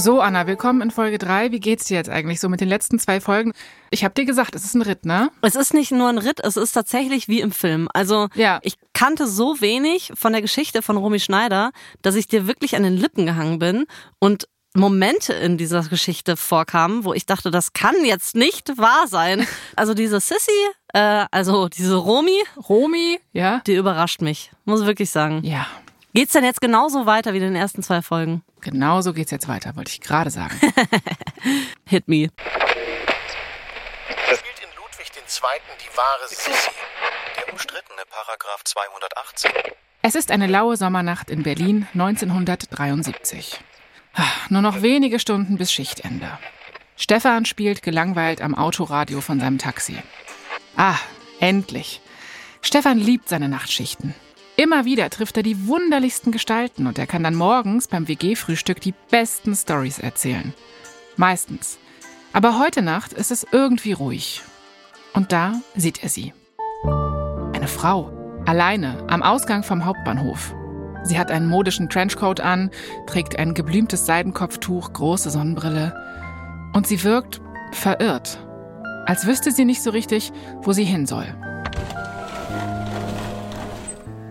So, Anna, willkommen in Folge 3. Wie geht's dir jetzt eigentlich so mit den letzten zwei Folgen? Ich habe dir gesagt, es ist ein Ritt, ne? Es ist nicht nur ein Ritt, es ist tatsächlich wie im Film. Also Ja. ich kannte so wenig von der Geschichte von Romy Schneider, dass ich dir wirklich an den Lippen gehangen bin und Momente in dieser Geschichte vorkamen, wo ich dachte, das kann jetzt nicht wahr sein. Also diese Sissy, äh, also diese Romy, Romy, ja? die überrascht mich, muss ich wirklich sagen. Ja. Geht's denn jetzt genauso weiter wie in den ersten zwei Folgen? Genau so geht's jetzt weiter, wollte ich gerade sagen. Hit me. spielt in Ludwig II. die wahre Sissi. Der umstrittene Paragraph 218. es ist eine laue Sommernacht in Berlin 1973. Ah, Nur noch wenige Stunden bis Schichtende. Stefan spielt gelangweilt am Autoradio von seinem Taxi. Ah, endlich. Stefan liebt seine Nachtschichten. Immer wieder trifft er die wunderlichsten Gestalten und er kann dann morgens beim WG-Frühstück die besten Stories erzählen. Meistens. Aber heute Nacht ist es irgendwie ruhig. Und da sieht er sie. Eine Frau. Alleine am Ausgang vom Hauptbahnhof. Sie hat einen modischen Trenchcoat an, trägt ein geblümtes Seidenkopftuch, große Sonnenbrille. Und sie wirkt verirrt. Als wüsste sie nicht so richtig, wo sie hin soll.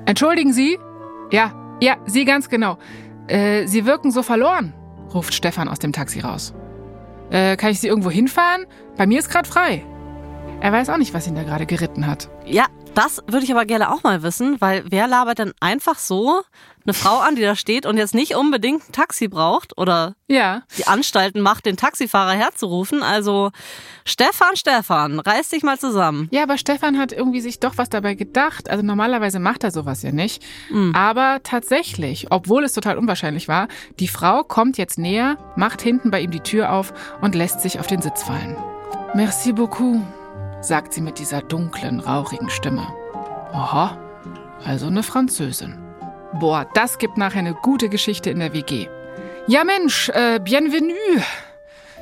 Entschuldigen Sie? Ja, ja, Sie ganz genau. Äh, Sie wirken so verloren, ruft Stefan aus dem Taxi raus. Äh, kann ich Sie irgendwo hinfahren? Bei mir ist gerade frei. Er weiß auch nicht, was ihn da gerade geritten hat. Ja, das würde ich aber gerne auch mal wissen, weil wer labert denn einfach so eine Frau an, die da steht und jetzt nicht unbedingt ein Taxi braucht oder Ja, die Anstalten macht, den Taxifahrer herzurufen? Also Stefan, Stefan, reiß dich mal zusammen. Ja, aber Stefan hat irgendwie sich doch was dabei gedacht. Also normalerweise macht er sowas ja nicht. Aber tatsächlich, obwohl es total unwahrscheinlich war, die Frau kommt jetzt näher, macht hinten bei ihm die Tür auf und lässt sich auf den Sitz fallen. Merci beaucoup, sagt sie mit dieser dunklen, rauchigen Stimme. Aha, also eine Französin. Boah, das gibt nachher eine gute Geschichte in der WG. Ja Mensch, äh, bienvenue.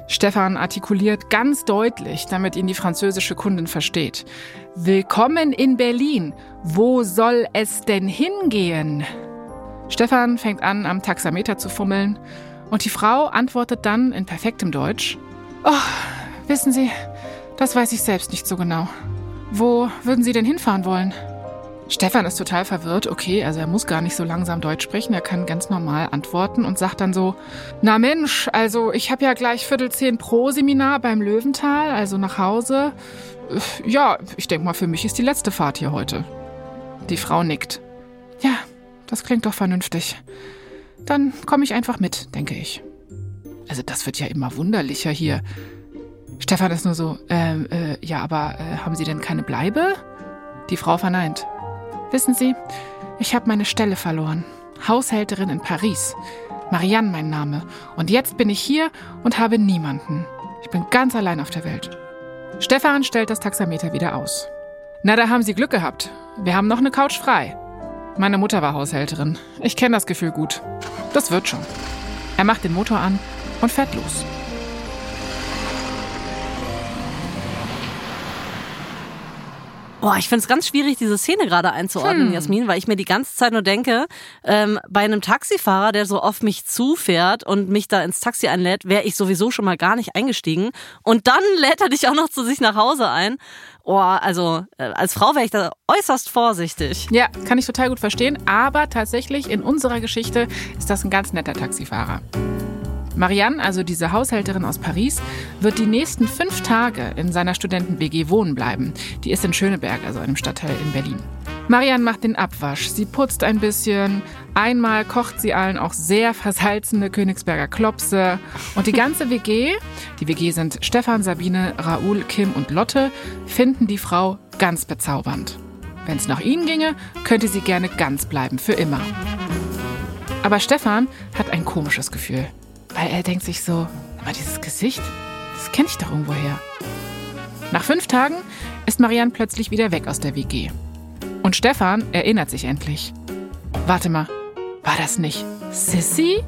Stefan artikuliert ganz deutlich, damit ihn die französische Kundin versteht. Willkommen in Berlin. Wo soll es denn hingehen? Stefan fängt an, am Taxameter zu fummeln und die Frau antwortet dann in perfektem Deutsch. Oh, wissen Sie, das weiß ich selbst nicht so genau. Wo würden Sie denn hinfahren wollen? Stefan ist total verwirrt. Okay, also er muss gar nicht so langsam Deutsch sprechen. Er kann ganz normal antworten und sagt dann so, na Mensch, also ich habe ja gleich Viertel zehn pro Seminar beim Löwental, also nach Hause. Ja, ich denke mal, für mich ist die letzte Fahrt hier heute. Die Frau nickt. Ja, das klingt doch vernünftig. Dann komme ich einfach mit, denke ich. Also das wird ja immer wunderlicher hier. Stefan ist nur so, ähm, äh, ja, aber äh, haben Sie denn keine Bleibe? Die Frau verneint. Wissen Sie, ich habe meine Stelle verloren. Haushälterin in Paris. Marianne mein Name. Und jetzt bin ich hier und habe niemanden. Ich bin ganz allein auf der Welt. Stefan stellt das Taxameter wieder aus. Na, da haben Sie Glück gehabt. Wir haben noch eine Couch frei. Meine Mutter war Haushälterin. Ich kenne das Gefühl gut. Das wird schon. Er macht den Motor an und fährt los. Boah, ich finde es ganz schwierig, diese Szene gerade einzuordnen, Hm. Jasmin, weil ich mir die ganze Zeit nur denke, ähm, bei einem Taxifahrer, der so auf mich zufährt und mich da ins Taxi einlädt, wäre ich sowieso schon mal gar nicht eingestiegen. Und dann lädt er dich auch noch zu sich nach Hause ein. Oh, also äh, als Frau wäre ich da äußerst vorsichtig. Ja, kann ich total gut verstehen. Aber tatsächlich in unserer Geschichte ist das ein ganz netter Taxifahrer. Marianne, also diese Haushälterin aus Paris, wird die nächsten fünf Tage in seiner Studenten-WG wohnen bleiben. Die ist in Schöneberg, also einem Stadtteil in Berlin. Marianne macht den Abwasch, sie putzt ein bisschen, einmal kocht sie allen auch sehr versalzene Königsberger Klopse und die ganze WG, die WG sind Stefan, Sabine, Raoul, Kim und Lotte, finden die Frau ganz bezaubernd. Wenn es nach ihnen ginge, könnte sie gerne ganz bleiben, für immer. Aber Stefan hat ein komisches Gefühl, weil er denkt sich so, aber dieses Gesicht, das kenne ich doch irgendwoher. Nach fünf Tagen ist Marianne plötzlich wieder weg aus der WG. Und Stefan erinnert sich endlich. Warte mal, war das nicht Sissy?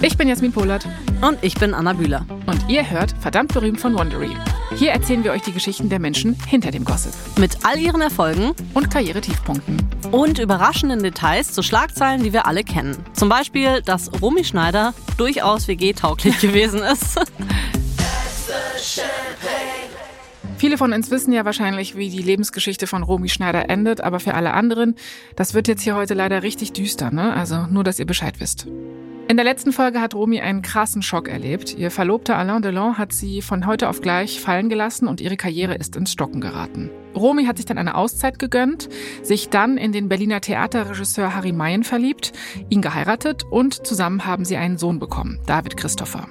Ich bin Jasmin Polat Und ich bin Anna Bühler. und ihr hört verdammt berühmt von Wondery. Hier erzählen wir euch die Geschichten der Menschen hinter dem Gossip. Mit all ihren Erfolgen und Karrieretiefpunkten. Und überraschenden Details zu Schlagzeilen, die wir alle kennen. Zum Beispiel, dass Romy Schneider durchaus WG-tauglich gewesen ist. Viele von uns wissen ja wahrscheinlich, wie die Lebensgeschichte von Romy Schneider endet, aber für alle anderen, das wird jetzt hier heute leider richtig düster, ne? Also nur, dass ihr Bescheid wisst. In der letzten Folge hat Romy einen krassen Schock erlebt. Ihr Verlobter Alain Delon hat sie von heute auf gleich fallen gelassen und ihre Karriere ist ins Stocken geraten. Romy hat sich dann eine Auszeit gegönnt, sich dann in den Berliner Theaterregisseur Harry Mayen verliebt, ihn geheiratet und zusammen haben sie einen Sohn bekommen, David Christopher.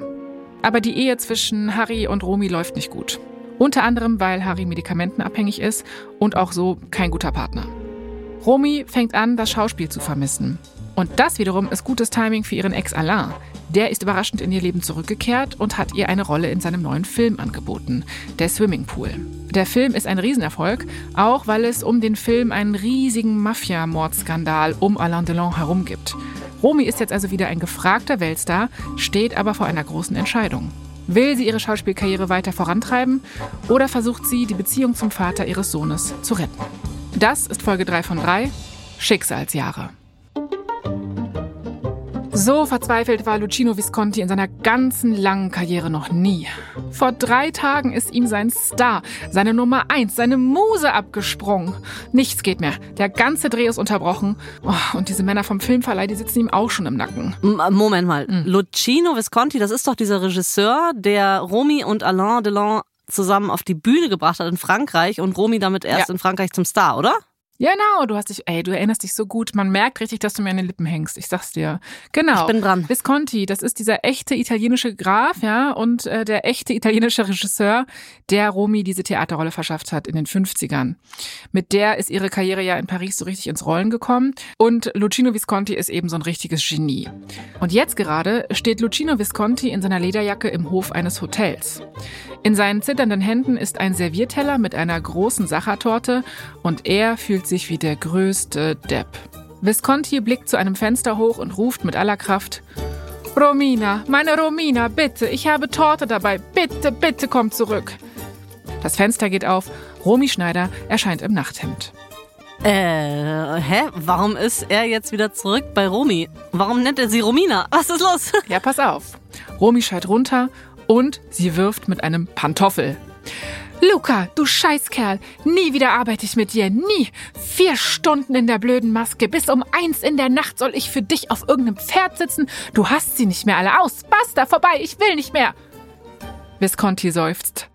Aber die Ehe zwischen Harry und Romy läuft nicht gut. Unter anderem, weil Harry medikamentenabhängig ist und auch so kein guter Partner. Romy fängt an, das Schauspiel zu vermissen. Und das wiederum ist gutes Timing für ihren Ex Alain. Der ist überraschend in ihr Leben zurückgekehrt und hat ihr eine Rolle in seinem neuen Film angeboten, der Swimmingpool. Der Film ist ein Riesenerfolg, auch weil es um den Film einen riesigen Mafia-Mordskandal um Alain Delon herum gibt. Romy ist jetzt also wieder ein gefragter Weltstar, steht aber vor einer großen Entscheidung. Will sie ihre Schauspielkarriere weiter vorantreiben oder versucht sie, die Beziehung zum Vater ihres Sohnes zu retten? Das ist Folge 3 von 3, Schicksalsjahre. So verzweifelt war Lucino Visconti in seiner ganzen langen Karriere noch nie. Vor drei Tagen ist ihm sein Star, seine Nummer eins, seine Muse abgesprungen. Nichts geht mehr. Der ganze Dreh ist unterbrochen. Oh, und diese Männer vom Filmverleih, die sitzen ihm auch schon im Nacken. Moment mal. Mhm. Lucino Visconti, das ist doch dieser Regisseur, der Romy und Alain Delon zusammen auf die Bühne gebracht hat in Frankreich und Romy damit erst ja. in Frankreich zum Star, oder? Ja, genau, du hast dich, ey, du erinnerst dich so gut. Man merkt richtig, dass du mir an den Lippen hängst. Ich sag's dir. Genau. Ich bin dran. Visconti, das ist dieser echte italienische Graf, ja, und äh, der echte italienische Regisseur, der Romy diese Theaterrolle verschafft hat in den 50ern. Mit der ist ihre Karriere ja in Paris so richtig ins Rollen gekommen. Und Lucino Visconti ist eben so ein richtiges Genie. Und jetzt gerade steht Lucino Visconti in seiner Lederjacke im Hof eines Hotels. In seinen zitternden Händen ist ein Servierteller mit einer großen Sachertorte und er fühlt sich wie der größte Depp. Visconti blickt zu einem Fenster hoch und ruft mit aller Kraft Romina, meine Romina, bitte, ich habe Torte dabei, bitte, bitte komm zurück. Das Fenster geht auf, Romy Schneider erscheint im Nachthemd. Äh, hä? Warum ist er jetzt wieder zurück bei Romy? Warum nennt er sie Romina? Was ist los? Ja, pass auf. Romy schreit runter und sie wirft mit einem Pantoffel. Luca, du Scheißkerl, nie wieder arbeite ich mit dir, nie. Vier Stunden in der blöden Maske, bis um eins in der Nacht soll ich für dich auf irgendeinem Pferd sitzen. Du hast sie nicht mehr alle aus. Basta, vorbei, ich will nicht mehr. Visconti seufzt.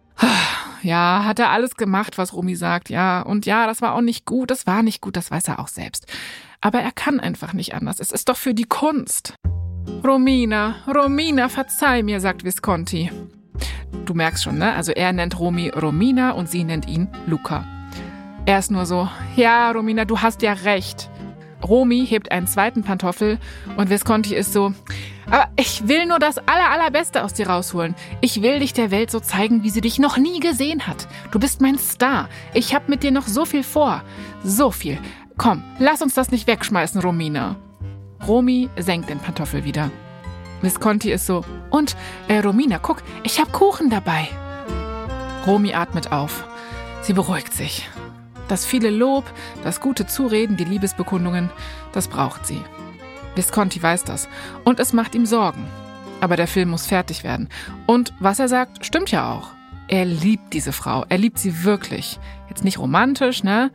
Ja, hat er alles gemacht, was Romy sagt, ja. Und ja, das war auch nicht gut, das war nicht gut, das weiß er auch selbst. Aber er kann einfach nicht anders. Es ist doch für die Kunst. Romina, Romina, verzeih mir, sagt Visconti. Du merkst schon, ne? Also er nennt Romy Romina und sie nennt ihn Luca. Er ist nur so, ja, Romina, du hast ja recht. Romy hebt einen zweiten Pantoffel und Visconti ist so, aber ich will nur das aller, allerbeste aus dir rausholen. Ich will dich der Welt so zeigen, wie sie dich noch nie gesehen hat. Du bist mein Star. Ich hab mit dir noch so viel vor. So viel. Komm, lass uns das nicht wegschmeißen, Romina. Romy senkt den Pantoffel wieder. Visconti ist so, und, äh, Romina, guck, ich hab Kuchen dabei. Romy atmet auf. Sie beruhigt sich. Das viele Lob, das gute Zureden, die Liebesbekundungen, das braucht sie. Visconti weiß das. Und es macht ihm Sorgen. Aber der Film muss fertig werden. Und was er sagt, stimmt ja auch. Er liebt diese Frau. Er liebt sie wirklich. Jetzt nicht romantisch, ne?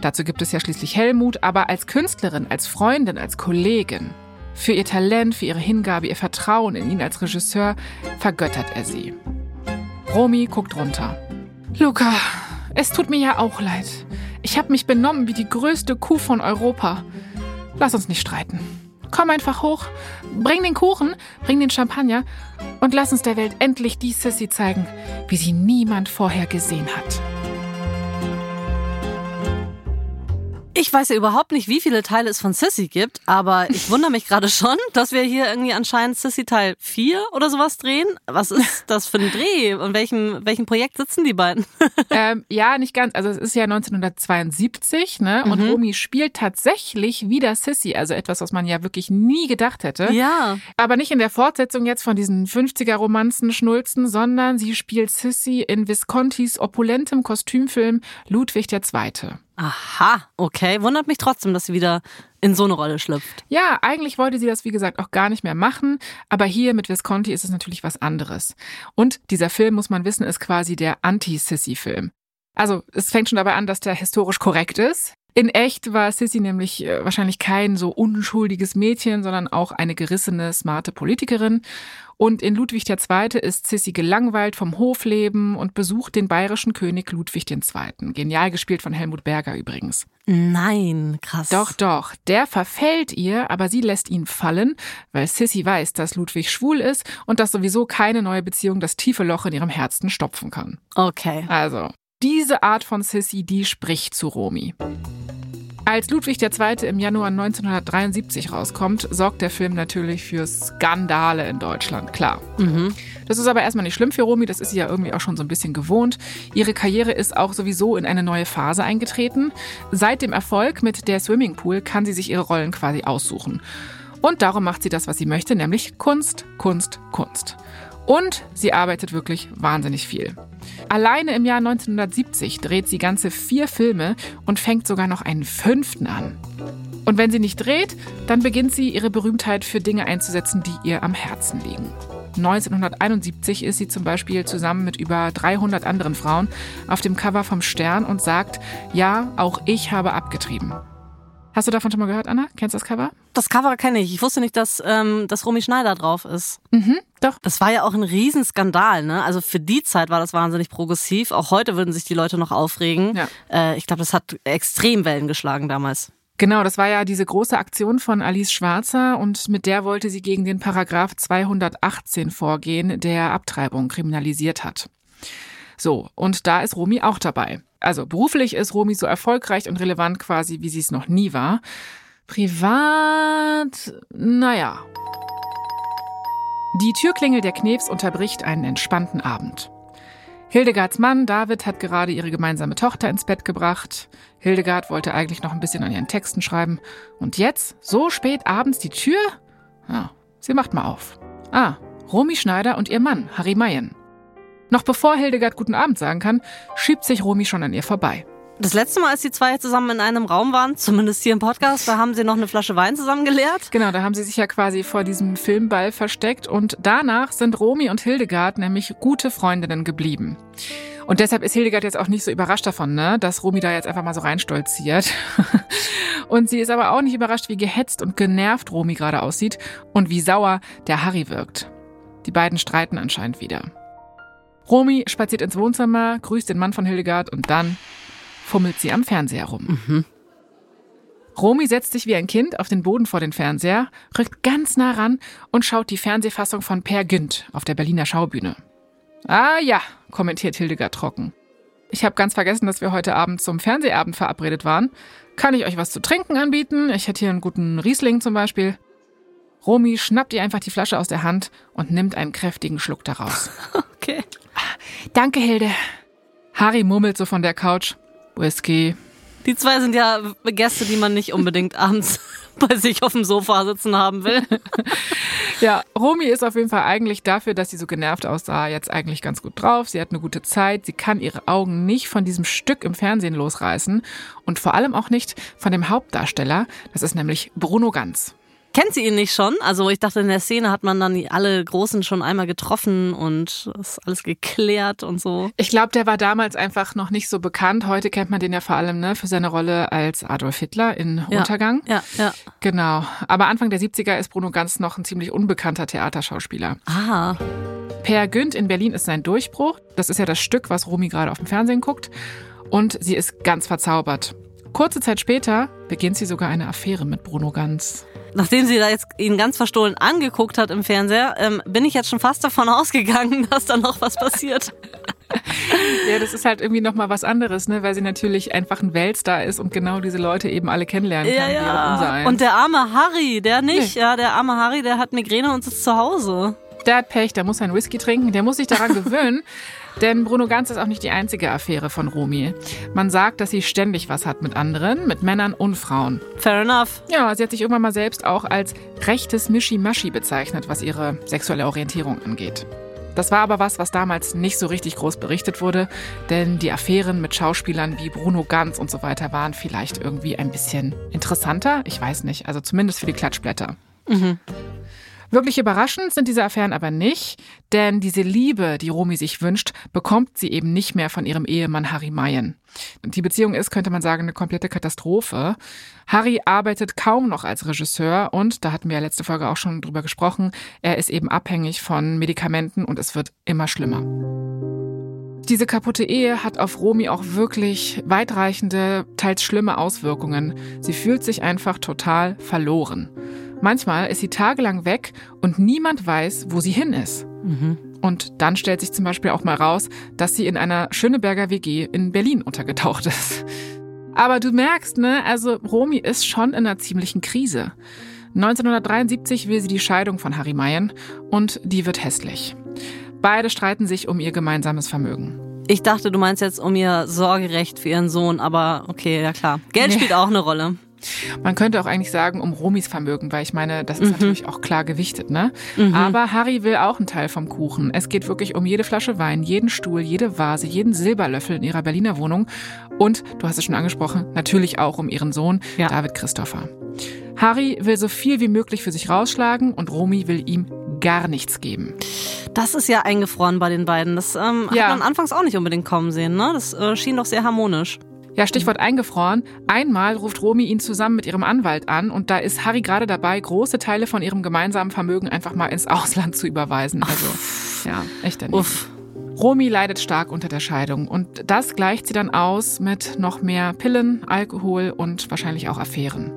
Dazu gibt es ja schließlich Helmut, aber als Künstlerin, als Freundin, als Kollegin. Für ihr Talent, für ihre Hingabe, ihr Vertrauen in ihn als Regisseur vergöttert er sie. Romy guckt runter. Luca, es tut mir ja auch leid. Ich habe mich benommen wie die größte Kuh von Europa. Lass uns nicht streiten. Komm einfach hoch, bring den Kuchen, bring den Champagner und lass uns der Welt endlich die Sissy zeigen, wie sie niemand vorher gesehen hat. Ich weiß ja überhaupt nicht, wie viele Teile es von Sissy gibt, aber ich wundere mich gerade schon, dass wir hier irgendwie anscheinend Sissy Teil 4 oder sowas drehen. Was ist das für ein Dreh? Und welchem, welchem Projekt sitzen die beiden? ähm, ja, nicht ganz. Also es ist ja 1972, ne? Und mhm. Romy spielt tatsächlich wieder Sissy, also etwas, was man ja wirklich nie gedacht hätte. Ja. Aber nicht in der Fortsetzung jetzt von diesen 50er-Romanzen schnulzen, sondern sie spielt Sissy in Viscontis opulentem Kostümfilm Ludwig II. Aha, okay. Wundert mich trotzdem, dass sie wieder in so eine Rolle schlüpft. Ja, eigentlich wollte sie das, wie gesagt, auch gar nicht mehr machen. Aber hier mit Visconti ist es natürlich was anderes. Und dieser Film, muss man wissen, ist quasi der Anti-Sissy-Film. Also es fängt schon dabei an, dass der historisch korrekt ist. In echt war Sissy nämlich äh, wahrscheinlich kein so unschuldiges Mädchen, sondern auch eine gerissene, smarte Politikerin. Und in Ludwig II. ist Sissy gelangweilt vom Hofleben und besucht den bayerischen König Ludwig II. Genial gespielt von Helmut Berger übrigens. Nein, krass. Doch, doch. Der verfällt ihr, aber sie lässt ihn fallen, weil Sissy weiß, dass Ludwig schwul ist und dass sowieso keine neue Beziehung das tiefe Loch in ihrem Herzen stopfen kann. Okay. Also, diese Art von Sissy, die spricht zu Romy. Als Ludwig II. im Januar 1973 rauskommt, sorgt der Film natürlich für Skandale in Deutschland, klar. Mhm. Das ist aber erstmal nicht schlimm für Romy, das ist sie ja irgendwie auch schon so ein bisschen gewohnt. Ihre Karriere ist auch sowieso in eine neue Phase eingetreten. Seit dem Erfolg mit der Swimmingpool kann sie sich ihre Rollen quasi aussuchen. Und darum macht sie das, was sie möchte, nämlich Kunst, Kunst, Kunst. Und sie arbeitet wirklich wahnsinnig viel. Alleine im Jahr 1970 dreht sie ganze vier Filme und fängt sogar noch einen fünften an. Und wenn sie nicht dreht, dann beginnt sie ihre Berühmtheit für Dinge einzusetzen, die ihr am Herzen liegen. 1971 ist sie zum Beispiel zusammen mit über 300 anderen Frauen auf dem Cover vom Stern und sagt, ja, auch ich habe abgetrieben. Hast du davon schon mal gehört, Anna? Kennst du das Cover? Das Cover kenne ich. Ich wusste nicht, dass, ähm, dass Romy Schneider drauf ist. Mhm, doch. Das war ja auch ein Riesenskandal, ne? Also für die Zeit war das wahnsinnig progressiv. Auch heute würden sich die Leute noch aufregen. Ja. Äh, ich glaube, das hat extrem Wellen geschlagen damals. Genau, das war ja diese große Aktion von Alice Schwarzer und mit der wollte sie gegen den Paragraph 218 vorgehen, der Abtreibung kriminalisiert hat. So, und da ist Romy auch dabei. Also beruflich ist Romy so erfolgreich und relevant quasi, wie sie es noch nie war. Privat, naja. Die Türklingel der Knebs unterbricht einen entspannten Abend. Hildegards Mann David hat gerade ihre gemeinsame Tochter ins Bett gebracht. Hildegard wollte eigentlich noch ein bisschen an ihren Texten schreiben. Und jetzt, so spät abends, die Tür? Ja, sie macht mal auf. Ah, Romy Schneider und ihr Mann, Harry Mayen. Noch bevor Hildegard guten Abend sagen kann, schiebt sich Romy schon an ihr vorbei. Das letzte Mal, als die zwei zusammen in einem Raum waren, zumindest hier im Podcast, da haben sie noch eine Flasche Wein zusammen geleert. Genau, da haben sie sich ja quasi vor diesem Filmball versteckt und danach sind Romy und Hildegard nämlich gute Freundinnen geblieben. Und deshalb ist Hildegard jetzt auch nicht so überrascht davon, ne, dass Romy da jetzt einfach mal so reinstolziert. und sie ist aber auch nicht überrascht, wie gehetzt und genervt Romy gerade aussieht und wie sauer der Harry wirkt. Die beiden streiten anscheinend wieder. Romy spaziert ins Wohnzimmer, grüßt den Mann von Hildegard und dann fummelt sie am Fernseher rum. Mhm. Romy setzt sich wie ein Kind auf den Boden vor den Fernseher, rückt ganz nah ran und schaut die Fernsehfassung von Per Günd auf der Berliner Schaubühne. Ah ja, kommentiert Hildegard trocken. Ich habe ganz vergessen, dass wir heute Abend zum Fernsehabend verabredet waren. Kann ich euch was zu trinken anbieten? Ich hätte hier einen guten Riesling zum Beispiel. Romy schnappt ihr einfach die Flasche aus der Hand und nimmt einen kräftigen Schluck daraus. Okay. Danke, Hilde. Harry murmelt so von der Couch. Whisky. Die zwei sind ja Gäste, die man nicht unbedingt abends bei sich auf dem Sofa sitzen haben will. ja, Romy ist auf jeden Fall eigentlich dafür, dass sie so genervt aussah, jetzt eigentlich ganz gut drauf. Sie hat eine gute Zeit. Sie kann ihre Augen nicht von diesem Stück im Fernsehen losreißen und vor allem auch nicht von dem Hauptdarsteller. Das ist nämlich Bruno Ganz. Kennt sie ihn nicht schon? Also ich dachte, in der Szene hat man dann alle Großen schon einmal getroffen und ist alles geklärt und so. Ich glaube, der war damals einfach noch nicht so bekannt. Heute kennt man den ja vor allem ne, für seine Rolle als Adolf Hitler in ja, Untergang. Ja, ja. Genau. Aber Anfang der 70er ist Bruno Ganz noch ein ziemlich unbekannter Theaterschauspieler. Ah. Per Günd in Berlin ist sein Durchbruch. Das ist ja das Stück, was Romy gerade auf dem Fernsehen guckt. Und sie ist ganz verzaubert. Kurze Zeit später beginnt sie sogar eine Affäre mit Bruno Ganz nachdem sie da jetzt ihn ganz verstohlen angeguckt hat im Fernseher, ähm, bin ich jetzt schon fast davon ausgegangen, dass da noch was passiert. Ja, das ist halt irgendwie nochmal was anderes, ne? weil sie natürlich einfach ein Weltstar ist und genau diese Leute eben alle kennenlernen kann, Ja, ja. Und der arme Harry, der nicht, ja, der arme Harry, der hat Migräne und sitzt zu Hause. Der hat Pech, der muss einen Whisky trinken, der muss sich daran gewöhnen. Denn Bruno Ganz ist auch nicht die einzige Affäre von Romy. Man sagt, dass sie ständig was hat mit anderen, mit Männern und Frauen. Fair enough. Ja, sie hat sich irgendwann mal selbst auch als rechtes Mischi-Maschi bezeichnet, was ihre sexuelle Orientierung angeht. Das war aber was, was damals nicht so richtig groß berichtet wurde, denn die Affären mit Schauspielern wie Bruno Ganz und so weiter waren vielleicht irgendwie ein bisschen interessanter. Ich weiß nicht, also zumindest für die Klatschblätter. Wirklich überraschend sind diese Affären aber nicht, denn diese Liebe, die Romy sich wünscht, bekommt sie eben nicht mehr von ihrem Ehemann Harry Mayen. Die Beziehung ist, könnte man sagen, eine komplette Katastrophe. Harry arbeitet kaum noch als Regisseur und, da hatten wir ja letzte Folge auch schon drüber gesprochen, er ist eben abhängig von Medikamenten und es wird immer schlimmer. Diese kaputte Ehe hat auf Romy auch wirklich weitreichende, teils schlimme Auswirkungen. Sie fühlt sich einfach total verloren. Manchmal ist sie tagelang weg und niemand weiß, wo sie hin ist. Und dann stellt sich zum Beispiel auch mal raus, dass sie in einer Schöneberger WG in Berlin untergetaucht ist. Aber du merkst, ne, also Romy ist schon in einer ziemlichen Krise. 1973 will sie die Scheidung von Harry Mayen und die wird hässlich. Beide streiten sich um ihr gemeinsames Vermögen. Ich dachte, du meinst jetzt um ihr Sorgerecht für ihren Sohn, aber okay, ja klar. Geld Nee. spielt auch eine Rolle. Man könnte auch eigentlich sagen, um Romis Vermögen, weil ich meine, das ist natürlich auch klar gewichtet, ne? Aber Harry will auch einen Teil vom Kuchen. Es geht wirklich um jede Flasche Wein, jeden Stuhl, jede Vase, jeden Silberlöffel in ihrer Berliner Wohnung. Und, du hast es schon angesprochen, natürlich auch um ihren Sohn, Ja. David Christopher. Harry will so viel wie möglich für sich rausschlagen und Romy will ihm gar nichts geben. Das ist ja eingefroren bei den beiden. Das ähm, Ja. hat man anfangs auch nicht unbedingt kommen sehen, ne? Das äh, schien doch sehr harmonisch. Ja, Stichwort eingefroren. Einmal ruft Romy ihn zusammen mit ihrem Anwalt an und da ist Harry gerade dabei, große Teile von ihrem gemeinsamen Vermögen einfach mal ins Ausland zu überweisen. Also, ja, echt daneben. Uff. Romy leidet stark unter der Scheidung und das gleicht sie dann aus mit noch mehr Pillen, Alkohol und wahrscheinlich auch Affären.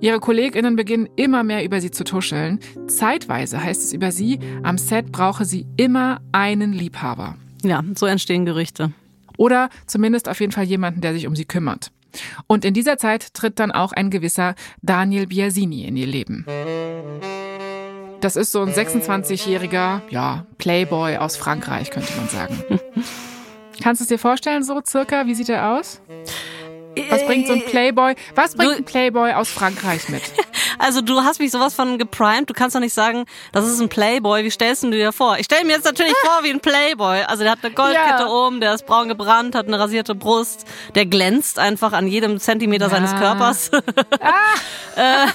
Ihre KollegInnen beginnen immer mehr über sie zu tuscheln. Zeitweise heißt es über sie, am Set brauche sie immer einen Liebhaber. Ja, so entstehen Gerüchte. Oder zumindest auf jeden Fall jemanden, der sich um sie kümmert. Und in dieser Zeit tritt dann auch ein gewisser Daniel Biasini in ihr Leben. Das ist so ein 26-jähriger, ja, Playboy aus Frankreich, könnte man sagen. Kannst du es dir vorstellen, so circa? Wie sieht er aus? Was bringt so ein Playboy, was bringt ein Playboy aus Frankreich mit? Also du hast mich sowas von geprimed. Du kannst doch nicht sagen, das ist ein Playboy. Wie stellst du dir vor? Ich stelle mir jetzt natürlich vor wie ein Playboy. Also der hat eine Goldkette Ja. oben, der ist braun gebrannt, hat eine rasierte Brust, der glänzt einfach an jedem Zentimeter seines Ja. Körpers. äh,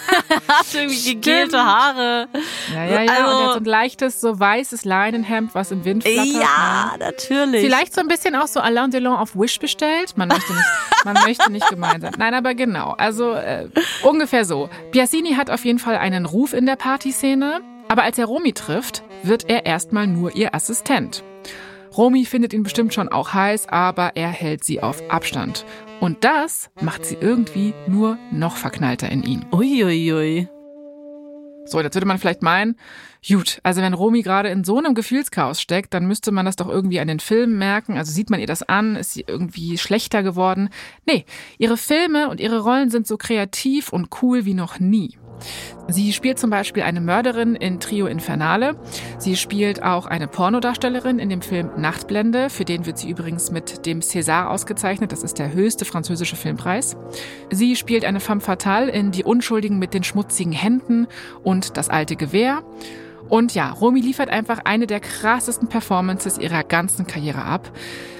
hat irgendwie gegelte Haare. Ja, ja, ja. und er Also- hat so ein leichtes, so weißes Leinenhemd, was im Wind flattert. ne? Ja, natürlich. Vielleicht so ein bisschen auch so Alain Delon auf Wish bestellt. Man möchte nicht, man möchte nicht gemein sein. Nein, aber genau. Also äh, ungefähr so. Biasini hat auf jeden Fall einen Ruf in der Partyszene. Aber als er Romy trifft, wird er erstmal nur ihr Assistent. Romy findet ihn bestimmt schon auch heiß, aber er hält sie auf Abstand. Und das macht sie irgendwie nur noch verknallter in ihn. Uiuiui. So, jetzt würde man vielleicht meinen, gut, also wenn Romy gerade in so einem Gefühlschaos steckt, dann müsste man das doch irgendwie an den Filmen merken. Also sieht man ihr das an, ist sie irgendwie schlechter geworden? Nee, ihre Filme und ihre Rollen sind so kreativ und cool wie noch nie. Sie spielt zum Beispiel eine Mörderin in Trio Infernale. Sie spielt auch eine Pornodarstellerin in dem Film Nachtblende. Für den wird sie übrigens mit dem César ausgezeichnet. Das ist der höchste französische Filmpreis. Sie spielt eine femme fatale in Die Unschuldigen mit den schmutzigen Händen und Das alte Gewehr. Und ja, Romy liefert einfach eine der krassesten Performances ihrer ganzen Karriere ab.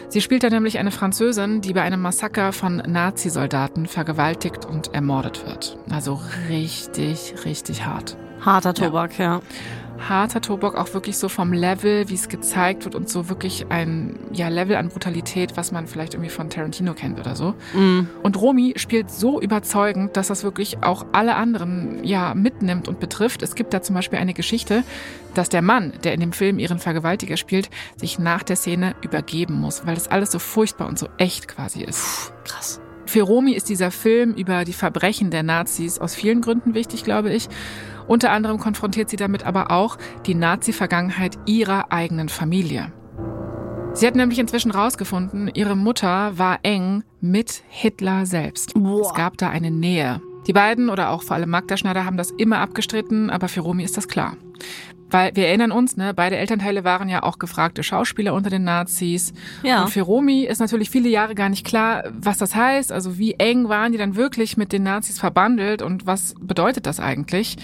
Sie spielt da nämlich eine Französin, die bei einem Massaker von Nazi-Soldaten vergewaltigt und ermordet wird. Also richtig, richtig hart. Harter Tobak, ja. Harter Tobak auch wirklich so vom Level, wie es gezeigt wird und so wirklich ein ja, Level an Brutalität, was man vielleicht irgendwie von Tarantino kennt oder so. Und Romy spielt so überzeugend, dass das wirklich auch alle anderen ja mitnimmt und betrifft. Es gibt da zum Beispiel eine Geschichte, dass der Mann, der in dem Film ihren Vergewaltiger spielt, sich nach der Szene übergeben muss, weil das alles so furchtbar und so echt quasi ist. Krass. Für Romy ist dieser Film über die Verbrechen der Nazis aus vielen Gründen wichtig, glaube ich. Unter anderem konfrontiert sie damit aber auch die Nazi-Vergangenheit ihrer eigenen Familie. Sie hat nämlich inzwischen rausgefunden, ihre Mutter war eng mit Hitler selbst. Boah. Es gab da eine Nähe. Die beiden oder auch vor allem Magda Schneider haben das immer abgestritten, aber für Romy ist das klar. Weil wir erinnern uns, ne, beide Elternteile waren ja auch gefragte Schauspieler unter den Nazis. Ja. Und für Romy ist natürlich viele Jahre gar nicht klar, was das heißt. Also wie eng waren die dann wirklich mit den Nazis verbandelt und was bedeutet das eigentlich?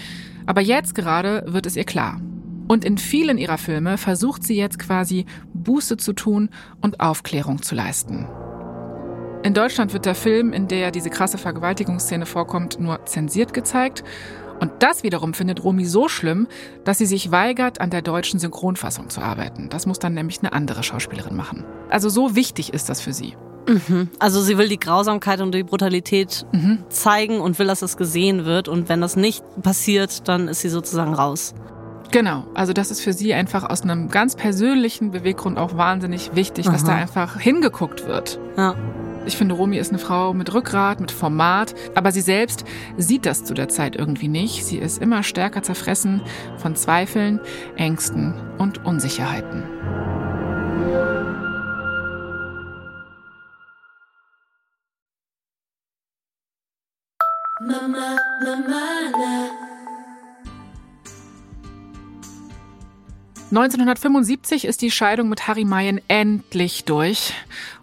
Aber jetzt gerade wird es ihr klar. Und in vielen ihrer Filme versucht sie jetzt quasi Buße zu tun und Aufklärung zu leisten. In Deutschland wird der Film, in der diese krasse Vergewaltigungsszene vorkommt, nur zensiert gezeigt. Und das wiederum findet Romy so schlimm, dass sie sich weigert, an der deutschen Synchronfassung zu arbeiten. Das muss dann nämlich eine andere Schauspielerin machen. Also so wichtig ist das für sie. Also sie will die Grausamkeit und die Brutalität zeigen und will, dass es gesehen wird. Und wenn das nicht passiert, dann ist sie sozusagen raus. Genau, also das ist für sie einfach aus einem ganz persönlichen Beweggrund auch wahnsinnig wichtig, dass Aha. da einfach hingeguckt wird. Ja. Ich finde, Romy ist eine Frau mit Rückgrat, mit Format, aber sie selbst sieht das zu der Zeit irgendwie nicht. Sie ist immer stärker zerfressen von Zweifeln, Ängsten und Unsicherheiten. 1975 ist die Scheidung mit Harry Mayen endlich durch.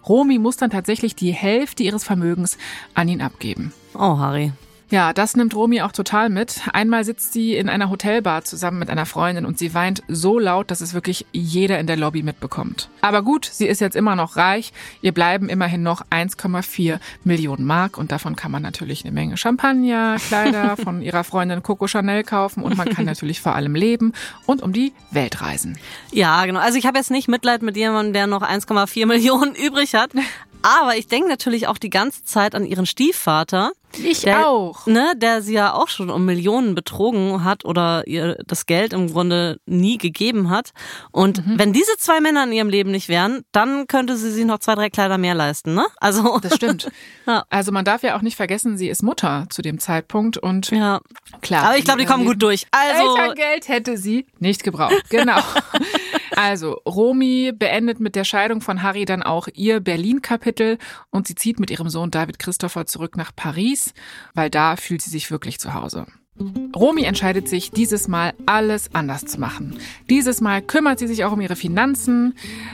Romy muss dann tatsächlich die Hälfte ihres Vermögens an ihn abgeben. Oh, Harry. Ja, das nimmt Romy auch total mit. Einmal sitzt sie in einer Hotelbar zusammen mit einer Freundin und sie weint so laut, dass es wirklich jeder in der Lobby mitbekommt. Aber gut, sie ist jetzt immer noch reich. Ihr bleiben immerhin noch 1,4 Millionen Mark und davon kann man natürlich eine Menge Champagner, Kleider von ihrer Freundin Coco Chanel kaufen und man kann natürlich vor allem leben und um die Welt reisen. Ja, genau. Also ich habe jetzt nicht Mitleid mit jemandem, der noch 1,4 Millionen übrig hat. Aber ich denke natürlich auch die ganze Zeit an ihren Stiefvater. Ich der, auch. Ne, der sie ja auch schon um Millionen betrogen hat oder ihr das Geld im Grunde nie gegeben hat. Und Mhm. wenn diese zwei Männer in ihrem Leben nicht wären, dann könnte sie sich noch zwei, drei Kleider mehr leisten, ne? Also. Das stimmt. Ja. Also man darf ja auch nicht vergessen, sie ist Mutter zu dem Zeitpunkt und Ja. klar. Aber ich glaube, die kommen gut durch. Also. Elterngeld hätte sie nicht gebraucht. Genau. Also, Romy beendet mit der Scheidung von Harry dann auch ihr Berlin-Kapitel und sie zieht mit ihrem Sohn David Christopher zurück nach Paris, weil da fühlt sie sich wirklich zu Hause. Romy entscheidet sich, dieses Mal alles anders zu machen. Dieses Mal kümmert sie sich auch um ihre Finanzen.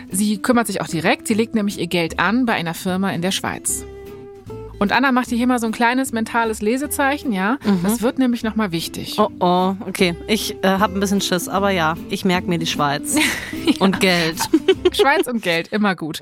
Sie kümmert sich auch direkt. Sie legt nämlich ihr Geld an bei einer Firma in der Schweiz. Und Anna macht hier mal so ein kleines mentales Lesezeichen, ja? Das wird nämlich nochmal wichtig. Oh oh, okay. Ich äh, habe ein bisschen Schiss, aber ja, ich merke mir die Schweiz. Und Geld. Schweiz und Geld, immer gut.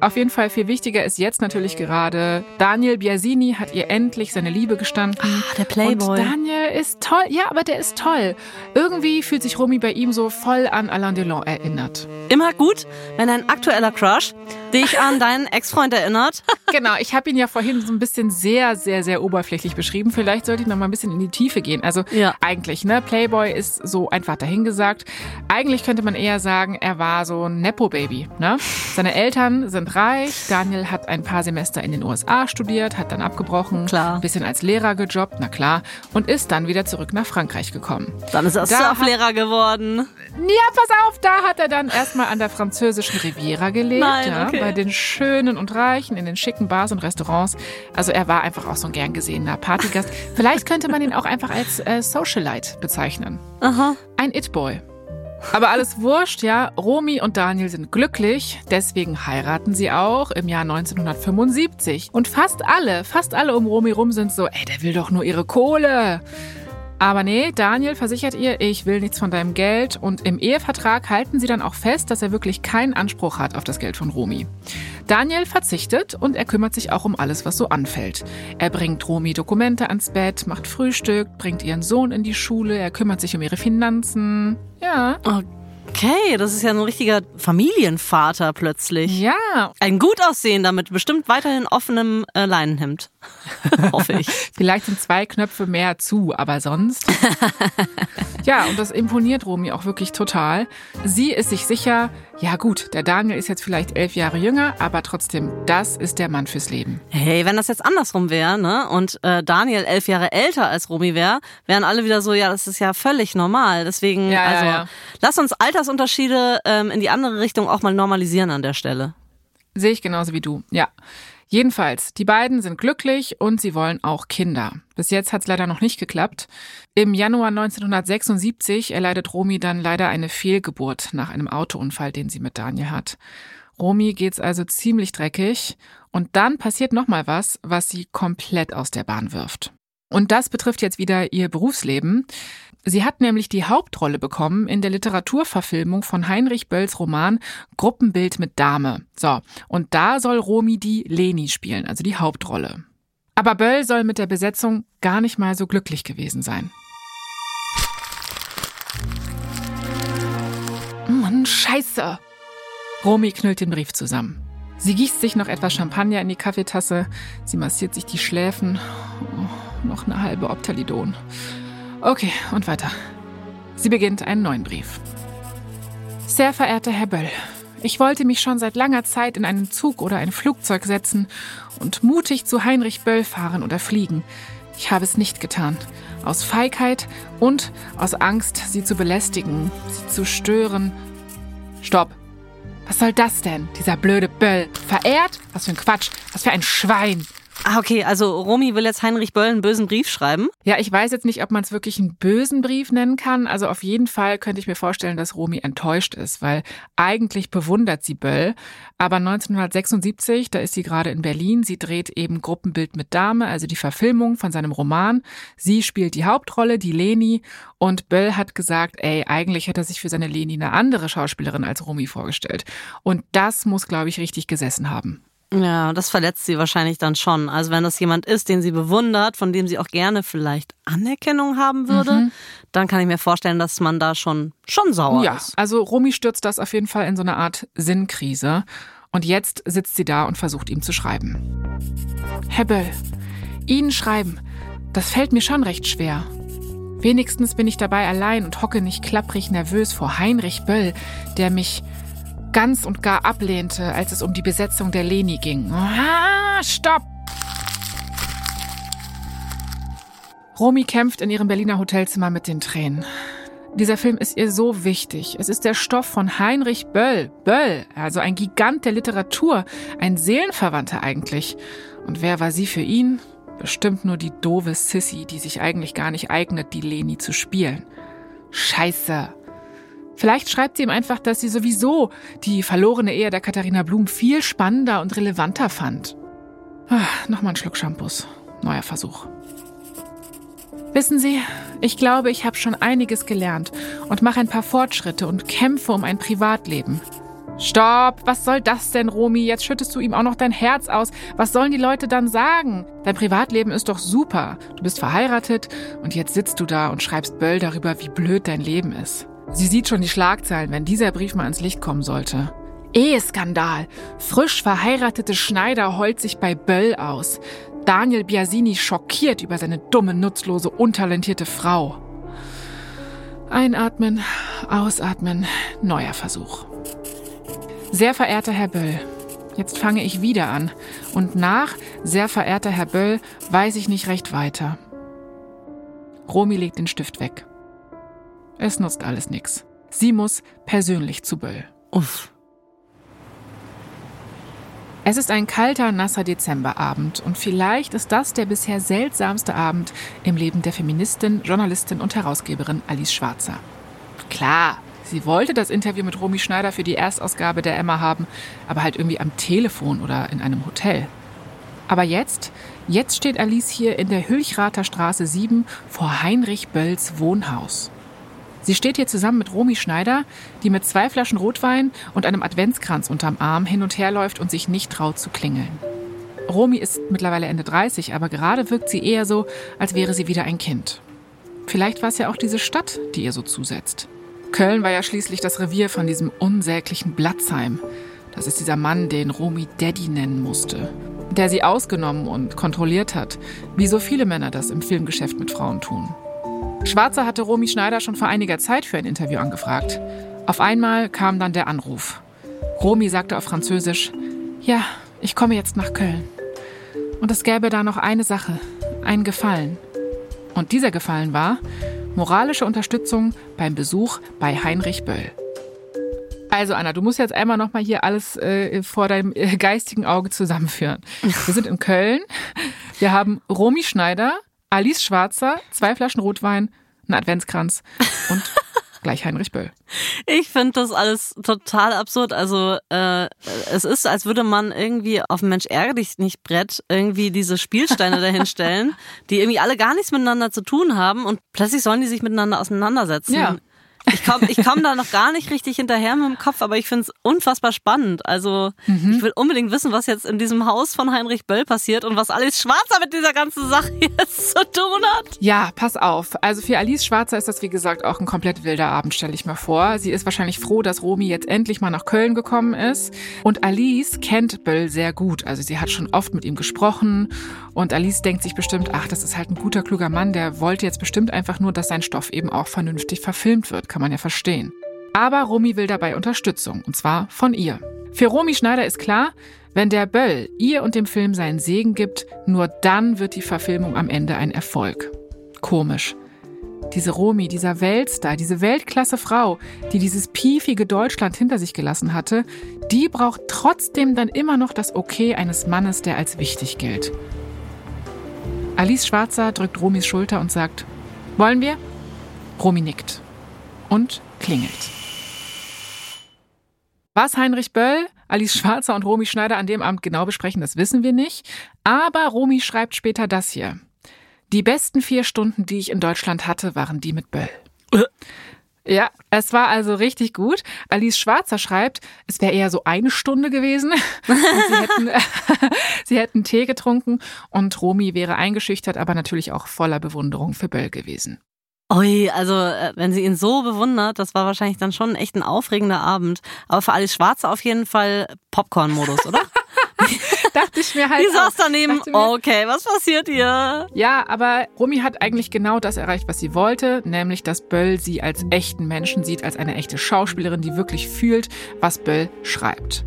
Auf jeden Fall viel wichtiger ist jetzt natürlich gerade, Daniel Biasini hat ihr endlich seine Liebe gestanden. Ah, der Playboy. Und Daniel ist toll. Ja, aber der ist toll. Irgendwie fühlt sich Romy bei ihm so voll an Alain Delon erinnert. Immer gut, wenn ein aktueller Crush dich an deinen Ex-Freund erinnert. Genau, ich habe ihn ja vorhin so ein bisschen sehr, sehr, sehr oberflächlich beschrieben. Vielleicht sollte ich noch mal ein bisschen in die Tiefe gehen. Also Ja. eigentlich, ne, Playboy ist so einfach dahingesagt. Eigentlich könnte man eher sagen, er war so ein Nepo-Baby. Ne? Seine Eltern sind reich. Daniel hat ein paar Semester in den USA studiert, hat dann abgebrochen, Klar. ein bisschen als Lehrer gejobbt, na klar, und ist dann wieder zurück nach Frankreich gekommen. Dann ist er Da Surflehrer geworden. Ja, pass auf, da hat er dann erstmal an der französischen Riviera gelebt, Nein, ja, okay. Bei den Schönen und Reichen, in den schicken Bars und Restaurants. Also er war einfach auch so ein gern gesehener Partygast. Vielleicht könnte man ihn auch einfach als äh, Socialite bezeichnen. Aha. Ein It-Boy. Aber alles wurscht, ja. Romy und Daniel sind glücklich, deswegen heiraten sie auch im Jahr 1975. Und fast alle, fast alle um Romy rum sind so, ey, der will doch nur ihre Kohle. Aber nee, Daniel versichert ihr, ich will nichts von deinem Geld. Und im Ehevertrag halten sie dann auch fest, dass er wirklich keinen Anspruch hat auf das Geld von Romy. Daniel verzichtet und er kümmert sich auch um alles, was so anfällt. Er bringt Romy Dokumente ans Bett, macht Frühstück, bringt ihren Sohn in die Schule, er kümmert sich um ihre Finanzen. Ja. Okay, das ist ja ein richtiger Familienvater plötzlich. Ja, Ein gut aussehender mit bestimmt weiterhin offenem äh, Leinenhemd. Hoffe ich. vielleicht sind zwei Knöpfe mehr zu, aber sonst. ja, und das imponiert Romy auch wirklich total. Sie ist sich sicher, ja gut, der Daniel ist jetzt vielleicht elf Jahre jünger, aber trotzdem, das ist der Mann fürs Leben. Hey, wenn das jetzt andersrum wäre, ne, und äh, Daniel elf Jahre älter als Romy wäre, wären alle wieder so, ja, das ist ja völlig normal. Deswegen, Ja, ja, also, ja. lass uns Altersunterschiede ähm, in die andere Richtung auch mal normalisieren an der Stelle. Sehe ich genauso wie du, ja. Jedenfalls, die beiden sind glücklich und sie wollen auch Kinder. Bis jetzt hat es leider noch nicht geklappt. Im Januar 1976 erleidet Romy dann leider eine Fehlgeburt nach einem Autounfall, den sie mit Daniel hat. Romy geht's also ziemlich dreckig und dann passiert noch mal was, was sie komplett aus der Bahn wirft. Und das betrifft jetzt wieder ihr Berufsleben. Sie hat nämlich die Hauptrolle bekommen in der Literaturverfilmung von Heinrich Bölls Roman Gruppenbild mit Dame. So, und da soll Romy die Leni spielen, also die Hauptrolle. Aber Böll soll mit der Besetzung gar nicht mal so glücklich gewesen sein. Mann, scheiße! Romy knüllt den Brief zusammen. Sie gießt sich noch etwas Champagner in die Kaffeetasse. Sie massiert sich die Schläfen. Oh, noch eine halbe Optalidon. Okay, und weiter. Sie beginnt einen neuen Brief. Sehr verehrter Herr Böll, ich wollte mich schon seit langer Zeit in einen Zug oder ein Flugzeug setzen und mutig zu Heinrich Böll fahren oder fliegen. Ich habe es nicht getan. Aus Feigheit und aus Angst, Sie zu belästigen, Sie zu stören. Stopp. Was soll das denn? Dieser blöde Böll. Verehrt? Was für ein Quatsch. Was für ein Schwein. Ah, okay, also Romy will jetzt Heinrich Böll einen bösen Brief schreiben. Ja, ich weiß jetzt nicht, ob man es wirklich einen bösen Brief nennen kann. Also auf jeden Fall könnte ich mir vorstellen, dass Romy enttäuscht ist, weil eigentlich bewundert sie Böll. Aber 1976, da ist sie gerade in Berlin, sie dreht eben Gruppenbild mit Dame, also die Verfilmung von seinem Roman. Sie spielt die Hauptrolle, die Leni. Und Böll hat gesagt, ey, eigentlich hätte er sich für seine Leni eine andere Schauspielerin als Romy vorgestellt. Und das muss, glaube ich, richtig gesessen haben. Ja, das verletzt sie wahrscheinlich dann schon. Also wenn das jemand ist, den sie bewundert, von dem sie auch gerne vielleicht Anerkennung haben würde, mhm. dann kann ich mir vorstellen, dass man da schon, schon sauer ja, ist. Ja, also Romy stürzt das auf jeden Fall in so eine Art Sinnkrise. Und jetzt sitzt sie da und versucht ihm zu schreiben. Herr Böll, Ihnen schreiben, das fällt mir schon recht schwer. Wenigstens bin ich dabei allein und hocke nicht klapprig nervös vor Heinrich Böll, der mich ganz und gar ablehnte, als es um die Besetzung der Leni ging. Ah, stopp! Romy kämpft in ihrem Berliner Hotelzimmer mit den Tränen. Dieser Film ist ihr so wichtig. Es ist der Stoff von Heinrich Böll. Böll, also ein Gigant der Literatur, ein Seelenverwandter eigentlich. Und wer war sie für ihn? Bestimmt nur die doofe Sissy, die sich eigentlich gar nicht eignet, die Leni zu spielen. Scheiße. Vielleicht schreibt sie ihm einfach, dass sie sowieso die verlorene Ehe der Katharina Blum viel spannender und relevanter fand. Ah, Nochmal ein Schluck Shampoos. Neuer Versuch. Wissen Sie, ich glaube, ich habe schon einiges gelernt und mache ein paar Fortschritte und kämpfe um ein Privatleben. Stopp! Was soll das denn, Romy? Jetzt schüttest du ihm auch noch dein Herz aus. Was sollen die Leute dann sagen? Dein Privatleben ist doch super. Du bist verheiratet und jetzt sitzt du da und schreibst Böll darüber, wie blöd dein Leben ist. Sie sieht schon die Schlagzeilen, wenn dieser Brief mal ans Licht kommen sollte. Eheskandal. Frisch verheiratete Schneider heult sich bei Böll aus. Daniel Biasini schockiert über seine dumme, nutzlose, untalentierte Frau. Einatmen, ausatmen, neuer Versuch. Sehr verehrter Herr Böll, jetzt fange ich wieder an. Und nach, sehr verehrter Herr Böll, weiß ich nicht recht weiter. Romy legt den Stift weg. Es nutzt alles nichts. Sie muss persönlich zu Böll. Uff. Es ist ein kalter, nasser Dezemberabend und vielleicht ist das der bisher seltsamste Abend im Leben der Feministin, Journalistin und Herausgeberin Alice Schwarzer. Klar, sie wollte das Interview mit Romy Schneider für die Erstausgabe der Emma haben, aber halt irgendwie am Telefon oder in einem Hotel. Aber jetzt, jetzt steht Alice hier in der Hülchrater Straße 7 vor Heinrich Bölls Wohnhaus. Sie steht hier zusammen mit Romy Schneider, die mit zwei Flaschen Rotwein und einem Adventskranz unterm Arm hin und her läuft und sich nicht traut zu klingeln. Romy ist mittlerweile Ende 30, aber gerade wirkt sie eher so, als wäre sie wieder ein Kind. Vielleicht war es ja auch diese Stadt, die ihr so zusetzt. Köln war ja schließlich das Revier von diesem unsäglichen Blatzheim. Das ist dieser Mann, den Romy Daddy nennen musste. Der sie ausgenommen und kontrolliert hat, wie so viele Männer das im Filmgeschäft mit Frauen tun. Schwarzer hatte Romy Schneider schon vor einiger Zeit für ein Interview angefragt. Auf einmal kam dann der Anruf. Romy sagte auf Französisch, ja, ich komme jetzt nach Köln. Und es gäbe da noch eine Sache, einen Gefallen. Und dieser Gefallen war moralische Unterstützung beim Besuch bei Heinrich Böll. Also Anna, du musst jetzt einmal nochmal hier alles äh, vor deinem äh, geistigen Auge zusammenführen. Wir sind in Köln. Wir haben Romy Schneider, Alice Schwarzer, zwei Flaschen Rotwein, einen Adventskranz und gleich Heinrich Böll. Ich finde das alles total absurd. Also äh, es ist, als würde man irgendwie auf dem Mensch ärger dich nicht Brett irgendwie diese Spielsteine dahinstellen, die irgendwie alle gar nichts miteinander zu tun haben und plötzlich sollen die sich miteinander auseinandersetzen. Ja. Ich komme ich komm da noch gar nicht richtig hinterher mit dem Kopf, aber ich finde es unfassbar spannend. Also ich will unbedingt wissen, was jetzt in diesem Haus von Heinrich Böll passiert und was Alice Schwarzer mit dieser ganzen Sache jetzt zu tun hat. Ja, pass auf. Also für Alice Schwarzer ist das, wie gesagt, auch ein komplett wilder Abend, stelle ich mir vor. Sie ist wahrscheinlich froh, dass Romy jetzt endlich mal nach Köln gekommen ist. Und Alice kennt Böll sehr gut. Also sie hat schon oft mit ihm gesprochen. Und Alice denkt sich bestimmt, ach, das ist halt ein guter, kluger Mann. Der wollte jetzt bestimmt einfach nur, dass sein Stoff eben auch vernünftig verfilmt wird. Kann man ja verstehen. Aber Romy will dabei Unterstützung. Und zwar von ihr. Für Romy Schneider ist klar, wenn der Böll ihr und dem Film seinen Segen gibt, nur dann wird die Verfilmung am Ende ein Erfolg. Komisch. Diese Romy, dieser Weltstar, diese Weltklasse Frau, die dieses piefige Deutschland hinter sich gelassen hatte, die braucht trotzdem dann immer noch das Okay eines Mannes, der als wichtig gilt. Alice Schwarzer drückt Romys Schulter und sagt, wollen wir? Romy nickt und klingelt. Was Heinrich Böll, Alice Schwarzer und Romy Schneider an dem Abend genau besprechen, das wissen wir nicht. Aber Romy schreibt später das hier. Die besten vier Stunden, die ich in Deutschland hatte, waren die mit Böll. Ja, es war also richtig gut. Alice Schwarzer schreibt, es wäre eher so eine Stunde gewesen. Sie, hätten, sie hätten Tee getrunken und Romy wäre eingeschüchtert, aber natürlich auch voller Bewunderung für Böll gewesen. Ui, also äh, wenn sie ihn so bewundert, das war wahrscheinlich dann schon echt ein aufregender Abend. Aber für Alice Schwarze auf jeden Fall Popcorn-Modus, oder? Dachte ich mir halt. Die saß daneben, mir, okay, was passiert hier? Ja, aber Romy hat eigentlich genau das erreicht, was sie wollte, nämlich dass Böll sie als echten Menschen sieht, als eine echte Schauspielerin, die wirklich fühlt, was Böll schreibt.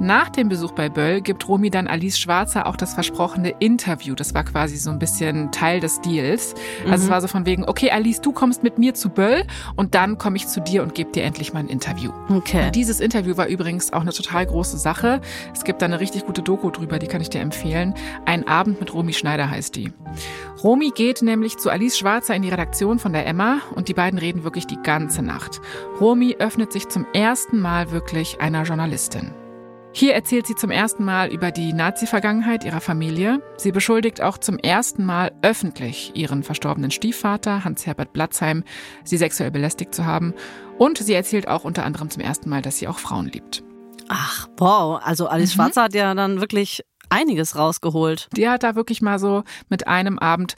Nach dem Besuch bei Böll gibt Romy dann Alice Schwarzer auch das versprochene Interview. Das war quasi so ein bisschen Teil des Deals. Also es war so von wegen, okay, Alice, du kommst mit mir zu Böll und dann komme ich zu dir und gebe dir endlich mal ein Interview. Okay. Und dieses Interview war übrigens auch eine total große Sache. Es gibt da eine richtig gute Doku drüber, die kann ich dir empfehlen. Ein Abend mit Romy Schneider heißt die. Romy geht nämlich zu Alice Schwarzer in die Redaktion von der Emma und die beiden reden wirklich die ganze Nacht. Romy öffnet sich zum ersten Mal wirklich einer Journalistin. Hier erzählt sie zum ersten Mal über die Nazi-Vergangenheit ihrer Familie. Sie beschuldigt auch zum ersten Mal öffentlich ihren verstorbenen Stiefvater, Hans-Herbert Blatzheim, sie sexuell belästigt zu haben. Und sie erzählt auch unter anderem zum ersten Mal, dass sie auch Frauen liebt. Ach, wow. Also Alice Mhm. Schwarzer hat ja dann wirklich einiges rausgeholt. Die hat da wirklich mal so mit einem Abend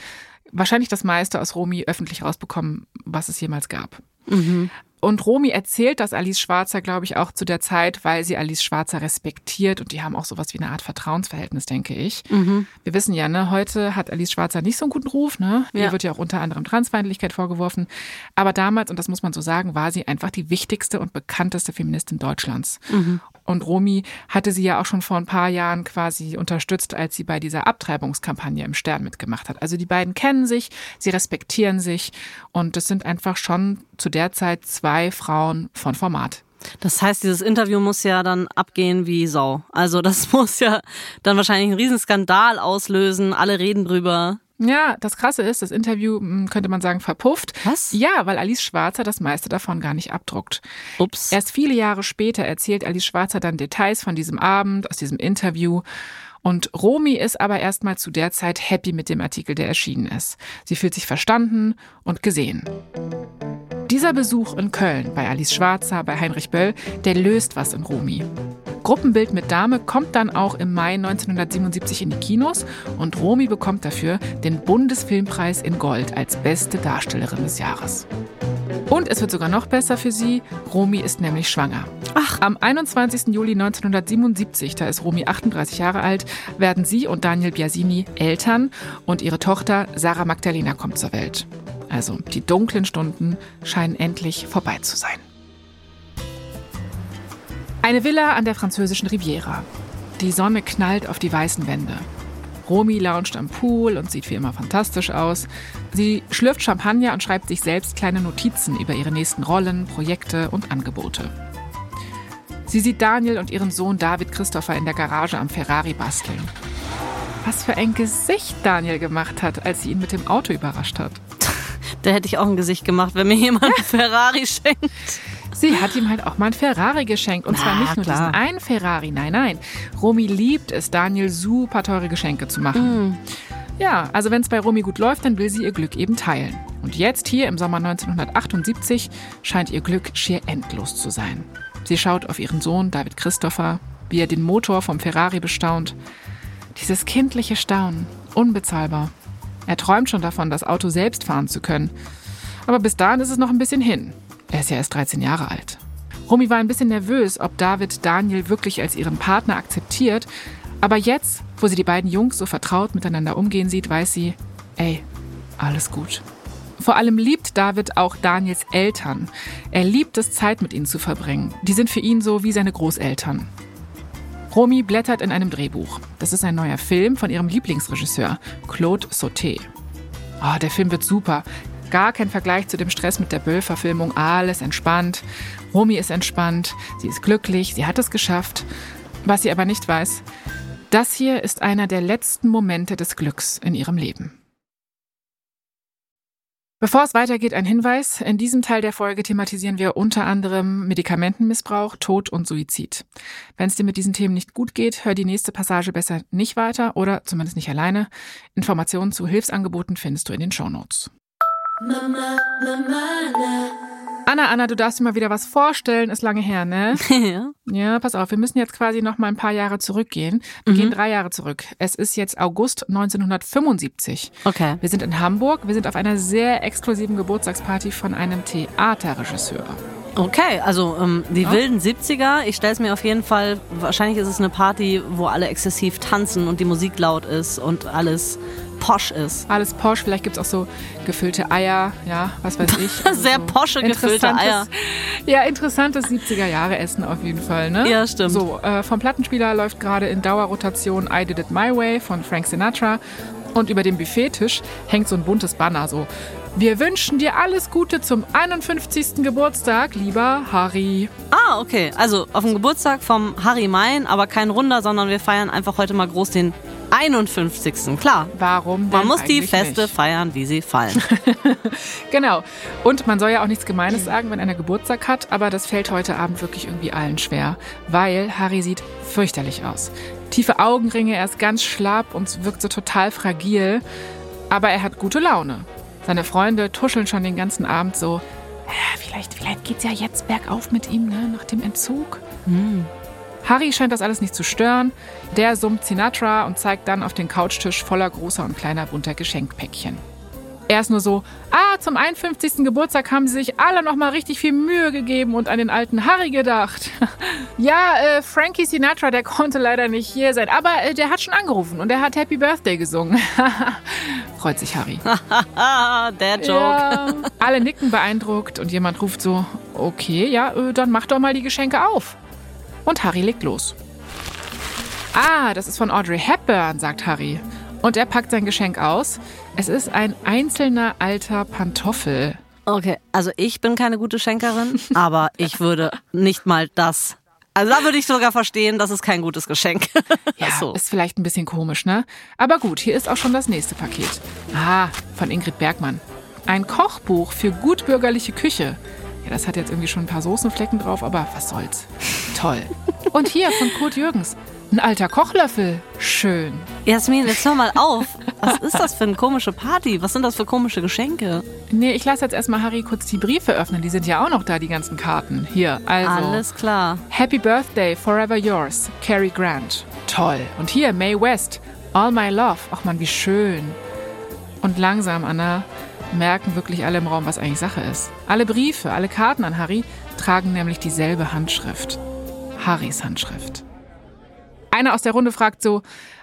wahrscheinlich das meiste aus Romy öffentlich rausbekommen, was es jemals gab. Und Romy erzählt das Alice Schwarzer, glaube ich, auch zu der Zeit, weil sie Alice Schwarzer respektiert und die haben auch sowas wie eine Art Vertrauensverhältnis, denke ich. Wir wissen ja, ne, heute hat Alice Schwarzer nicht so einen guten Ruf, ne? Ihr Ja. wird ja auch unter anderem Transfeindlichkeit vorgeworfen. Aber damals, und das muss man so sagen, war sie einfach die wichtigste und bekannteste Feministin Deutschlands. Und Romy hatte sie ja auch schon vor ein paar Jahren quasi unterstützt, als sie bei dieser Abtreibungskampagne im Stern mitgemacht hat. Also die beiden kennen sich, sie respektieren sich und es sind einfach schon zu der Zeit zwei Frauen von Format. Das heißt, dieses Interview muss ja dann abgehen wie Sau. Also das muss ja dann wahrscheinlich einen riesen Skandal auslösen. Alle reden drüber. Ja, das Krasse ist, das Interview hm, könnte man sagen verpufft. Was? Ja, weil Alice Schwarzer das meiste davon gar nicht abdruckt. Ups. Erst viele Jahre später erzählt Alice Schwarzer dann Details von diesem Abend, aus diesem Interview. Und Romy ist aber erstmal zu der Zeit happy mit dem Artikel, der erschienen ist. Sie fühlt sich verstanden und gesehen. Dieser Besuch in Köln bei Alice Schwarzer, bei Heinrich Böll, der löst was in Romy. Gruppenbild mit Dame kommt dann auch im Mai 1977 in die Kinos und Romy bekommt dafür den Bundesfilmpreis in Gold als beste Darstellerin des Jahres. Und es wird sogar noch besser für sie. Romy ist nämlich schwanger. Ach. Am 21. Juli 1977, da ist Romy 38 Jahre alt, werden sie und Daniel Biasini Eltern und ihre Tochter Sarah Magdalena kommt zur Welt. Also die dunklen Stunden scheinen endlich vorbei zu sein. Eine Villa an der französischen Riviera. Die Sonne knallt auf die weißen Wände. Romy lauscht am Pool und sieht wie immer fantastisch aus. Sie schlürft Champagner und schreibt sich selbst kleine Notizen über ihre nächsten Rollen, Projekte und Angebote. Sie sieht Daniel und ihren Sohn David Christopher in der Garage am Ferrari basteln. Was für ein Gesicht Daniel gemacht hat, als sie ihn mit dem Auto überrascht hat. Da hätte ich auch ein Gesicht gemacht, wenn mir jemand einen Ferrari schenkt. Sie hat ihm halt auch mal ein Ferrari geschenkt. Und zwar Na, nicht nur klar. diesen einen Ferrari, nein, nein. Romy liebt es, Daniel super teure Geschenke zu machen. Ja, also wenn es bei Romy gut läuft, dann will sie ihr Glück eben teilen. Und jetzt hier im Sommer 1978 scheint ihr Glück schier endlos zu sein. Sie schaut auf ihren Sohn David Christopher, wie er den Motor vom Ferrari bestaunt. Dieses kindliche Staunen, unbezahlbar. Er träumt schon davon, das Auto selbst fahren zu können. Aber bis dahin ist es noch ein bisschen hin. Er ist ja erst 13 Jahre alt. Romy war ein bisschen nervös, ob David Daniel wirklich als ihren Partner akzeptiert. Aber jetzt, wo sie die beiden Jungs so vertraut miteinander umgehen sieht, weiß sie, ey, alles gut. Vor allem liebt David auch Daniels Eltern. Er liebt es, Zeit mit ihnen zu verbringen. Die sind für ihn so wie seine Großeltern. Romy blättert in einem Drehbuch. Das ist ein neuer Film von ihrem Lieblingsregisseur, Claude Sauté. Oh, der Film wird super. Gar kein Vergleich zu dem Stress mit der Böll-Verfilmung. Alles entspannt. Romy ist entspannt. Sie ist glücklich. Sie hat es geschafft. Was sie aber nicht weiß, das hier ist einer der letzten Momente des Glücks in ihrem Leben. Bevor es weitergeht, ein Hinweis. In diesem Teil der Folge thematisieren wir unter anderem Medikamentenmissbrauch, Tod und Suizid. Wenn es dir mit diesen Themen nicht gut geht, hör die nächste Passage besser nicht weiter oder zumindest nicht alleine. Informationen zu Hilfsangeboten findest du in den Shownotes. Mama, Mama, Anna, Anna, du darfst dir mal wieder was vorstellen. Ist lange her, ne? ja. Ja, pass auf, wir müssen jetzt quasi noch mal ein paar Jahre zurückgehen. Wir gehen drei Jahre zurück. Es ist jetzt August 1975. Okay. Wir sind in Hamburg. Wir sind auf einer sehr exklusiven Geburtstagsparty von einem Theaterregisseur. Okay, also ähm, die wilden 70er, ich stelle es mir auf jeden Fall, wahrscheinlich ist es eine Party, wo alle exzessiv tanzen und die Musik laut ist und alles posch ist. Alles posch, vielleicht gibt's auch so gefüllte Eier, ja, was weiß ich. Also Sehr so posche gefüllte Eier. Ja, interessantes 70er-Jahre-Essen auf jeden Fall, ne? Ja, stimmt. So, äh, vom Plattenspieler läuft gerade in Dauerrotation I Did It My Way von Frank Sinatra. Und über dem Buffettisch hängt so ein buntes Banner, so wir wünschen dir alles Gute zum 51. Geburtstag, lieber Harry. Ah, okay. Also auf dem Geburtstag vom Harry Mein, aber kein Runder, sondern wir feiern einfach heute mal groß den 51. Klar. Warum Man muss die Feste nicht? feiern, wie sie fallen. Genau. Und man soll ja auch nichts Gemeines sagen, wenn einer Geburtstag hat, aber das fällt heute Abend wirklich irgendwie allen schwer, weil Harry sieht fürchterlich aus. Tiefe Augenringe, er ist ganz schlapp und wirkt so total fragil, aber er hat gute Laune. Seine Freunde tuscheln schon den ganzen Abend so, "Ja, vielleicht, vielleicht geht's ja jetzt bergauf mit ihm, ne, nach dem Entzug. Harry scheint das alles nicht zu stören. Der summt Sinatra und zeigt dann auf den Couchtisch voller großer und kleiner bunter Geschenkpäckchen. Er ist nur so, ah, zum 51. Geburtstag haben sie sich alle nochmal richtig viel Mühe gegeben und an den alten Harry gedacht. ja, äh, Frankie Sinatra, der konnte leider nicht hier sein, aber äh, der hat schon angerufen und er hat Happy Birthday gesungen. Freut sich Harry. der Joke. Ja. Alle nicken beeindruckt und jemand ruft so, okay, ja, äh, dann mach doch mal die Geschenke auf. Und Harry legt los. Ah, das ist von Audrey Hepburn, sagt Harry. Und er packt sein Geschenk aus. Es ist ein einzelner alter Pantoffel. Okay, also ich bin keine gute Schenkerin, aber ich würde nicht mal das. Also da würde ich sogar verstehen, das ist kein gutes Geschenk. Ja, so. ist vielleicht ein bisschen komisch, ne? Aber gut, hier ist auch schon das nächste Paket. Ah, von Ingrid Bergmann. Ein Kochbuch für gutbürgerliche Küche. Ja, das hat jetzt irgendwie schon ein paar Soßenflecken drauf, aber was soll's. Toll. Und hier von Kurt Jürgens. Ein alter Kochlöffel. Schön. Jasmin, jetzt hör mal auf. Was ist das für eine komische Party? Was sind das für komische Geschenke? Nee, ich lasse jetzt erstmal Harry kurz die Briefe öffnen. Die sind ja auch noch da, die ganzen Karten. Hier, also. Alles klar. Happy Birthday, Forever Yours, Cary Grant. Toll. Und hier, Mae West, All My Love. Ach man, wie schön. Und langsam, Anna, merken wirklich alle im Raum, was eigentlich Sache ist. Alle Briefe, alle Karten an Harry tragen nämlich dieselbe Handschrift. Harrys Handschrift. Einer aus der Runde fragt so,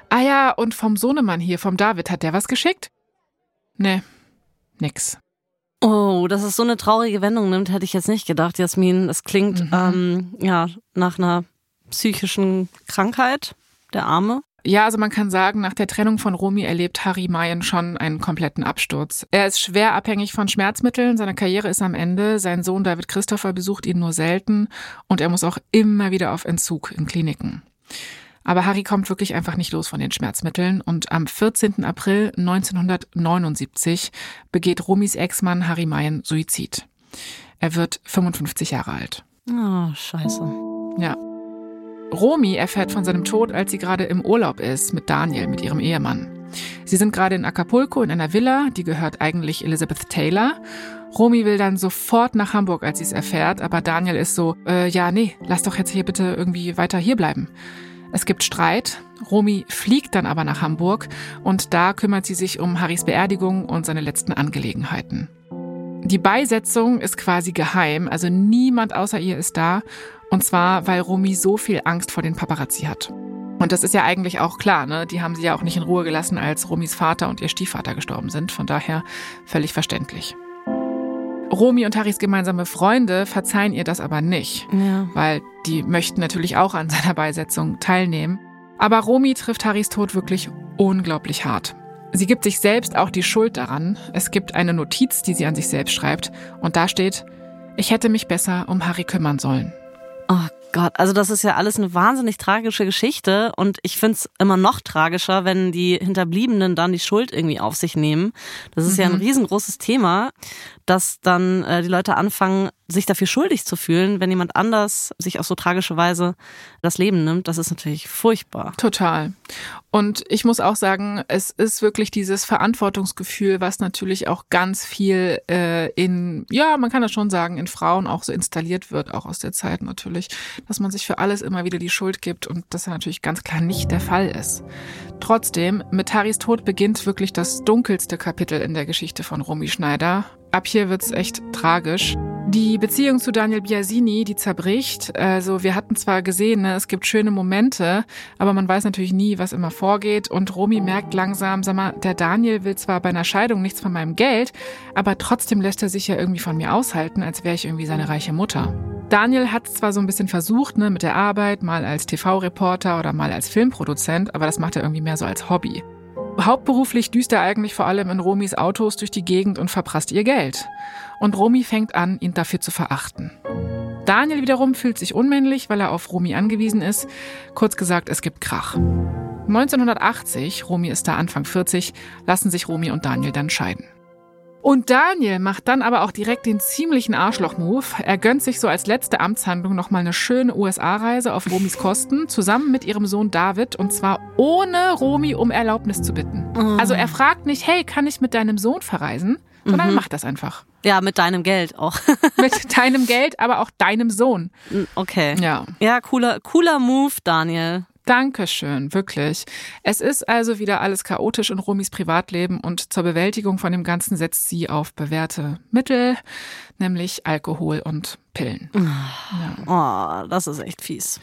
ah ja, und vom Sohnemann hier, vom David, hat der was geschickt? Nee, nix. Oh, dass es so eine traurige Wendung nimmt, hätte ich jetzt nicht gedacht, Jasmin. Das klingt ähm, ja nach einer psychischen Krankheit, der Arme. Ja, also man kann sagen, nach der Trennung von Romy erlebt Harry Mayen schon einen kompletten Absturz. Er ist schwer abhängig von Schmerzmitteln, seine Karriere ist am Ende, sein Sohn David Christopher besucht ihn nur selten und er muss auch immer wieder auf Entzug in Kliniken. Aber Harry kommt wirklich einfach nicht los von den Schmerzmitteln und am 14. April 1979 begeht Romys Ex-Mann Harry Mayen Suizid. Er wird 55 Jahre alt. Oh, scheiße. Ja. Romy erfährt von seinem Tod, als sie gerade im Urlaub ist mit Daniel, mit ihrem Ehemann. Sie sind gerade in Acapulco in einer Villa, die gehört eigentlich Elizabeth Taylor. Romy will dann sofort nach Hamburg, als sie es erfährt, aber Daniel ist so, äh, ja, nee, lass doch jetzt hier bitte irgendwie weiter hier bleiben. Es gibt Streit. Romy fliegt dann aber nach Hamburg und da kümmert sie sich um Harrys Beerdigung und seine letzten Angelegenheiten. Die Beisetzung ist quasi geheim, also niemand außer ihr ist da. Und zwar, weil Romy so viel Angst vor den Paparazzi hat. Und das ist ja eigentlich auch klar, ne? Die haben sie ja auch nicht in Ruhe gelassen, als Romys Vater und ihr Stiefvater gestorben sind. Von daher völlig verständlich. Romy und Harrys gemeinsame Freunde verzeihen ihr das aber nicht, Ja. weil die möchten natürlich auch an seiner Beisetzung teilnehmen. Aber Romy trifft Harrys Tod wirklich unglaublich hart. Sie gibt sich selbst auch die Schuld daran. Es gibt eine Notiz, die sie an sich selbst schreibt. Und da steht, ich hätte mich besser um Harry kümmern sollen. Oh Gott, also das ist ja alles eine wahnsinnig tragische Geschichte und ich find's immer noch tragischer, wenn die Hinterbliebenen dann die Schuld irgendwie auf sich nehmen. Das ist ja ein riesengroßes Thema, dass dann äh, die Leute anfangen, sich dafür schuldig zu fühlen, wenn jemand anders sich auf so tragische Weise das Leben nimmt. Das ist natürlich furchtbar. Total. Und ich muss auch sagen, es ist wirklich dieses Verantwortungsgefühl, was natürlich auch ganz viel äh, in, ja, man kann das schon sagen, in Frauen auch so installiert wird, auch aus der Zeit natürlich, dass man sich für alles immer wieder die Schuld gibt und das ja natürlich ganz klar nicht der Fall ist. Trotzdem, mit Harrys Tod beginnt wirklich das dunkelste Kapitel in der Geschichte von Romy Schneider. Ab hier wird's echt tragisch. Die Beziehung zu Daniel Biasini, die zerbricht. Also wir hatten zwar gesehen, ne, es gibt schöne Momente, aber man weiß natürlich nie, was immer vorgeht. Und Romy merkt langsam, sag mal, der Daniel will zwar bei einer Scheidung nichts von meinem Geld, aber trotzdem lässt er sich ja irgendwie von mir aushalten, als wäre ich irgendwie seine reiche Mutter. Daniel hat zwar so ein bisschen versucht, ne, mit der Arbeit, mal als TV-Reporter oder mal als Filmproduzent, aber das macht er irgendwie mehr so als Hobby. Hauptberuflich düst er eigentlich vor allem in Romis Autos durch die Gegend und verprasst ihr Geld. Und Romy fängt an, ihn dafür zu verachten. Daniel wiederum fühlt sich unmännlich, weil er auf Romy angewiesen ist. Kurz gesagt, es gibt Krach. 1980, Romy ist da Anfang 40, lassen sich Romy und Daniel dann scheiden. Und Daniel macht dann aber auch direkt den ziemlichen Arschloch-Move. Er gönnt sich so als letzte Amtshandlung nochmal eine schöne USA-Reise auf Romys Kosten, zusammen mit ihrem Sohn David, und zwar ohne Romy um Erlaubnis zu bitten. Also er fragt nicht, hey, kann ich mit deinem Sohn verreisen? Sondern macht das einfach. Ja, mit deinem Geld auch. Mit deinem Geld, aber auch deinem Sohn. Okay. Ja. Ja, cooler, cooler Move, Daniel. Dankeschön, wirklich. Es ist also wieder alles chaotisch in Romis Privatleben und zur Bewältigung von dem Ganzen setzt sie auf bewährte Mittel, nämlich Alkohol und Pillen. Oh, das ist echt fies.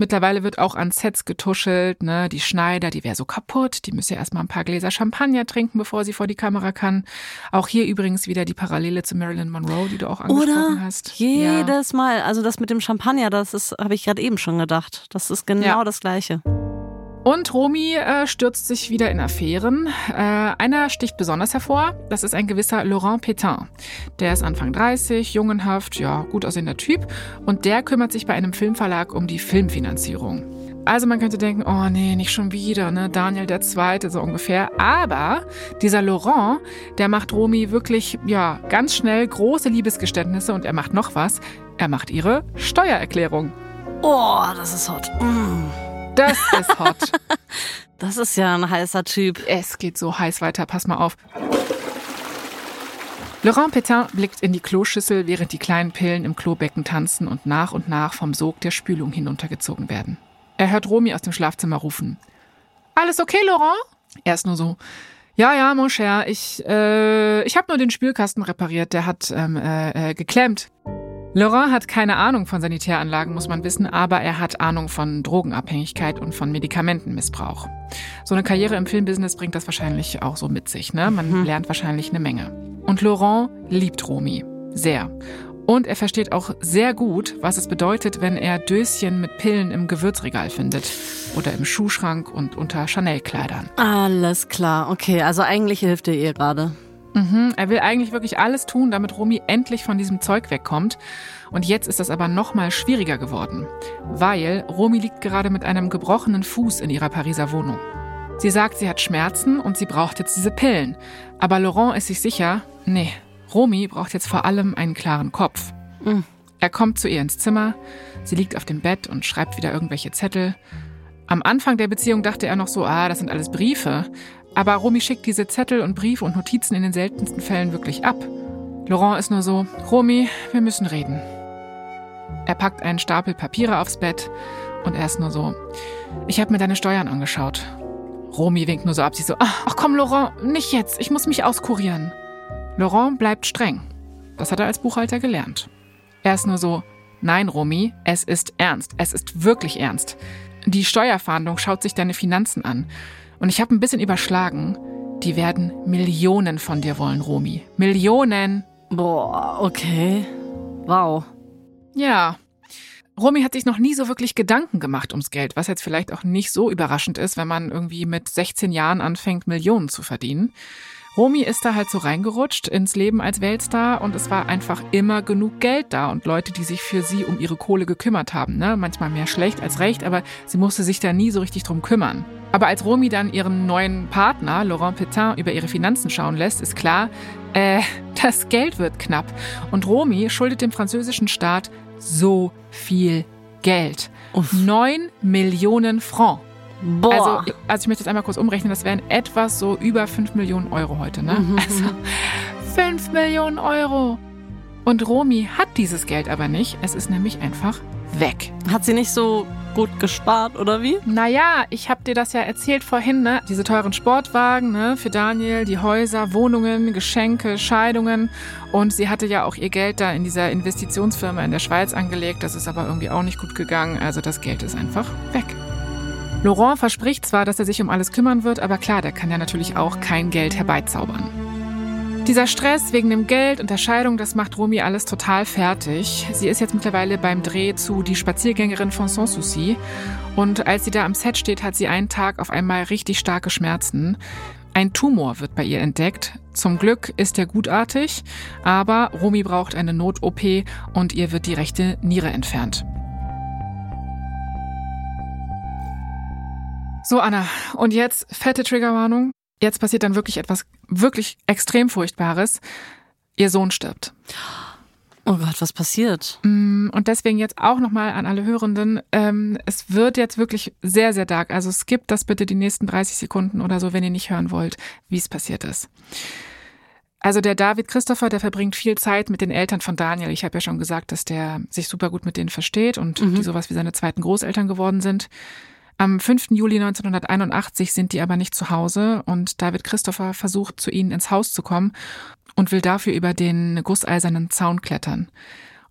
Mittlerweile wird auch an Sets getuschelt, ne? Die Schneider, die wäre so kaputt, die müsse erstmal ein paar Gläser Champagner trinken, bevor sie vor die Kamera kann. Auch hier übrigens wieder die Parallele zu Marilyn Monroe, die du auch angesprochen Oder hast. Ja. jedes Mal, also das mit dem Champagner, das ist, habe ich gerade eben schon gedacht. Das ist genau Ja. das Gleiche. Und Romy äh, stürzt sich wieder in Affären. Äh, einer sticht besonders hervor. Das ist ein gewisser Laurent Pétain. Der ist Anfang 30, jungenhaft, ja, gut aussehender Typ. Und der kümmert sich bei einem Filmverlag um die Filmfinanzierung. Also man könnte denken, oh nee, nicht schon wieder, ne? Daniel der Zweite, so ungefähr. Aber dieser Laurent, der macht Romy wirklich, ja, ganz schnell große Liebesgeständnisse und er macht noch was. Er macht ihre Steuererklärung. Oh, das ist hot. Mm. Das ist hot. Das ist ja ein heißer Typ. Es geht so heiß weiter, pass mal auf. Laurent Pétain blickt in die Kloschüssel, während die kleinen Pillen im Klobecken tanzen und nach und nach vom Sog der Spülung hinuntergezogen werden. Er hört Romy aus dem Schlafzimmer rufen. Alles okay, Laurent? Er ist nur so. Ja, ja, mon cher, ich, äh, ich habe nur den Spülkasten repariert, der hat ähm, äh, äh, geklemmt. Laurent hat keine Ahnung von Sanitäranlagen, muss man wissen, aber er hat Ahnung von Drogenabhängigkeit und von Medikamentenmissbrauch. So eine Karriere im Filmbusiness bringt das wahrscheinlich auch so mit sich, ne? Man lernt wahrscheinlich eine Menge. Und Laurent liebt Romy. Sehr. Und er versteht auch sehr gut, was es bedeutet, wenn er Döschen mit Pillen im Gewürzregal findet. Oder im Schuhschrank und unter Chanel-Kleidern. Alles klar, okay. Also eigentlich hilft er ihr gerade. Mhm, er will eigentlich wirklich alles tun, damit Romy endlich von diesem Zeug wegkommt. Und jetzt ist das aber noch mal schwieriger geworden. Weil Romy liegt gerade mit einem gebrochenen Fuß in ihrer Pariser Wohnung. Sie sagt, sie hat Schmerzen und sie braucht jetzt diese Pillen. Aber Laurent ist sich sicher, nee, Romy braucht jetzt vor allem einen klaren Kopf. Mhm. Er kommt zu ihr ins Zimmer, sie liegt auf dem Bett und schreibt wieder irgendwelche Zettel. Am Anfang der Beziehung dachte er noch so, ah, das sind alles Briefe. Aber Romy schickt diese Zettel und Briefe und Notizen in den seltensten Fällen wirklich ab. Laurent ist nur so, Romy, wir müssen reden. Er packt einen Stapel Papiere aufs Bett und er ist nur so, ich habe mir deine Steuern angeschaut. Romy winkt nur so ab, sie so, ach komm, Laurent, nicht jetzt, ich muss mich auskurieren. Laurent bleibt streng. Das hat er als Buchhalter gelernt. Er ist nur so, nein, Romy, es ist ernst, es ist wirklich ernst. Die Steuerfahndung schaut sich deine Finanzen an. Und ich habe ein bisschen überschlagen. Die werden Millionen von dir wollen, Romy. Millionen. Boah, okay. Wow. Ja. Romy hat sich noch nie so wirklich Gedanken gemacht ums Geld, was jetzt vielleicht auch nicht so überraschend ist, wenn man irgendwie mit 16 Jahren anfängt, Millionen zu verdienen. Romy ist da halt so reingerutscht ins Leben als Weltstar und es war einfach immer genug Geld da und Leute, die sich für sie um ihre Kohle gekümmert haben. Ne? Manchmal mehr schlecht als recht, aber sie musste sich da nie so richtig drum kümmern. Aber als Romy dann ihren neuen Partner, Laurent Petain, über ihre Finanzen schauen lässt, ist klar, äh, das Geld wird knapp. Und Romy schuldet dem französischen Staat so viel Geld. Uff. 9 Millionen Francs. Boah. Also, also ich möchte jetzt einmal kurz umrechnen, das wären etwas so über 5 Millionen Euro heute, ne? Mhm. Also 5 Millionen Euro. Und Romy hat dieses Geld aber nicht. Es ist nämlich einfach weg. Hat sie nicht so gut gespart, oder wie? Naja, ich habe dir das ja erzählt vorhin, ne? Diese teuren Sportwagen, ne? Für Daniel, die Häuser, Wohnungen, Geschenke, Scheidungen. Und sie hatte ja auch ihr Geld da in dieser Investitionsfirma in der Schweiz angelegt. Das ist aber irgendwie auch nicht gut gegangen. Also das Geld ist einfach weg. Laurent verspricht zwar, dass er sich um alles kümmern wird, aber klar, der kann ja natürlich auch kein Geld herbeizaubern. Dieser Stress wegen dem Geld und der Scheidung, das macht Romy alles total fertig. Sie ist jetzt mittlerweile beim Dreh zu Die Spaziergängerin von Sanssouci. Und als sie da am Set steht, hat sie einen Tag auf einmal richtig starke Schmerzen. Ein Tumor wird bei ihr entdeckt. Zum Glück ist er gutartig, aber Romy braucht eine Not-OP und ihr wird die rechte Niere entfernt. So, Anna, und jetzt fette Triggerwarnung. Jetzt passiert dann wirklich etwas wirklich extrem Furchtbares. Ihr Sohn stirbt. Oh Gott, was passiert? Mm, Und deswegen jetzt auch nochmal an alle Hörenden. Ähm, es wird jetzt wirklich sehr, sehr dark. Also skippt das bitte die nächsten 30 Sekunden oder so, wenn ihr nicht hören wollt, wie es passiert ist. Also der David Christopher, der verbringt viel Zeit mit den Eltern von Daniel. Ich habe ja schon gesagt, dass der sich super gut mit denen versteht und die sowas wie seine zweiten Großeltern geworden sind. Am 5. Juli 1981 sind die aber nicht zu Hause und David Christopher versucht zu ihnen ins Haus zu kommen und will dafür über den gusseisernen Zaun klettern.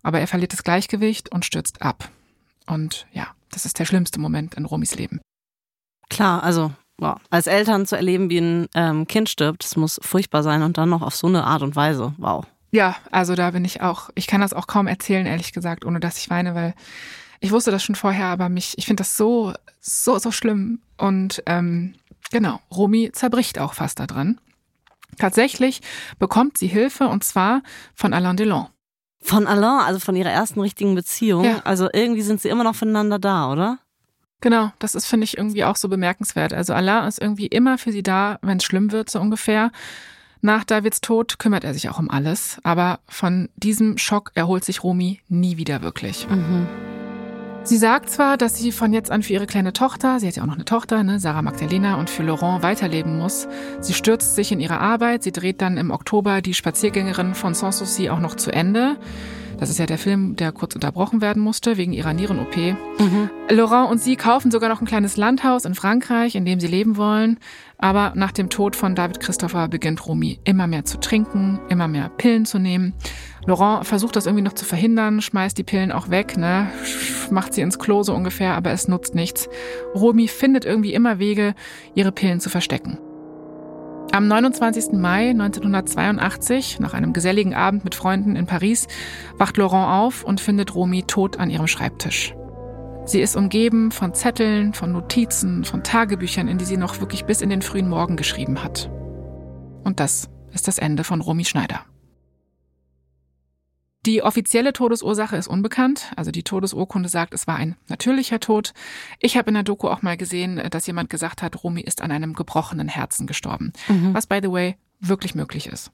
Aber er verliert das Gleichgewicht und stürzt ab. Und ja, das ist der schlimmste Moment in Romis Leben. Klar, also wow. als Eltern zu erleben, wie ein ähm, Kind stirbt, das muss furchtbar sein und dann noch auf so eine Art und Weise. Wow. Ja, also da bin ich auch, ich kann das auch kaum erzählen, ehrlich gesagt, ohne dass ich weine, weil ich wusste das schon vorher, aber mich, ich finde das so, so, so schlimm. Und ähm, genau, Romy zerbricht auch fast daran. Tatsächlich bekommt sie Hilfe und zwar von Alain Delon. Von Alain, also von ihrer ersten richtigen Beziehung. Ja. Also irgendwie sind sie immer noch voneinander da, oder? Genau, das ist, finde ich, irgendwie auch so bemerkenswert. Also Alain ist irgendwie immer für sie da, wenn es schlimm wird, so ungefähr. Nach Davids Tod kümmert er sich auch um alles, aber von diesem Schock erholt sich Romy nie wieder wirklich. Sie sagt zwar, dass sie von jetzt an für ihre kleine Tochter, sie hat ja auch noch eine Tochter, ne, Sarah Magdalena, und für Laurent weiterleben muss. Sie stürzt sich in ihre Arbeit, sie dreht dann im Oktober die Spaziergängerin von Sanssouci auch noch zu Ende. Das ist ja der Film, der kurz unterbrochen werden musste wegen ihrer Nieren-OP. Laurent und sie kaufen sogar noch ein kleines Landhaus in Frankreich, in dem sie leben wollen. Aber nach dem Tod von David Christopher beginnt Romy immer mehr zu trinken, immer mehr Pillen zu nehmen. Laurent versucht das irgendwie noch zu verhindern, schmeißt die Pillen auch weg, ne? macht sie ins Klo so ungefähr, aber es nutzt nichts. Romy findet irgendwie immer Wege, ihre Pillen zu verstecken. Am 29. Mai 1982, nach einem geselligen Abend mit Freunden in Paris, wacht Laurent auf und findet Romy tot an ihrem Schreibtisch. Sie ist umgeben von Zetteln, von Notizen, von Tagebüchern, in die sie noch wirklich bis in den frühen Morgen geschrieben hat. Und das ist das Ende von Romy Schneider. Die offizielle Todesursache ist unbekannt. Also die Todesurkunde sagt, es war ein natürlicher Tod. Ich habe in der Doku auch mal gesehen, dass jemand gesagt hat, Romy ist an einem gebrochenen Herzen gestorben. Mhm. Was, by the way, wirklich möglich ist.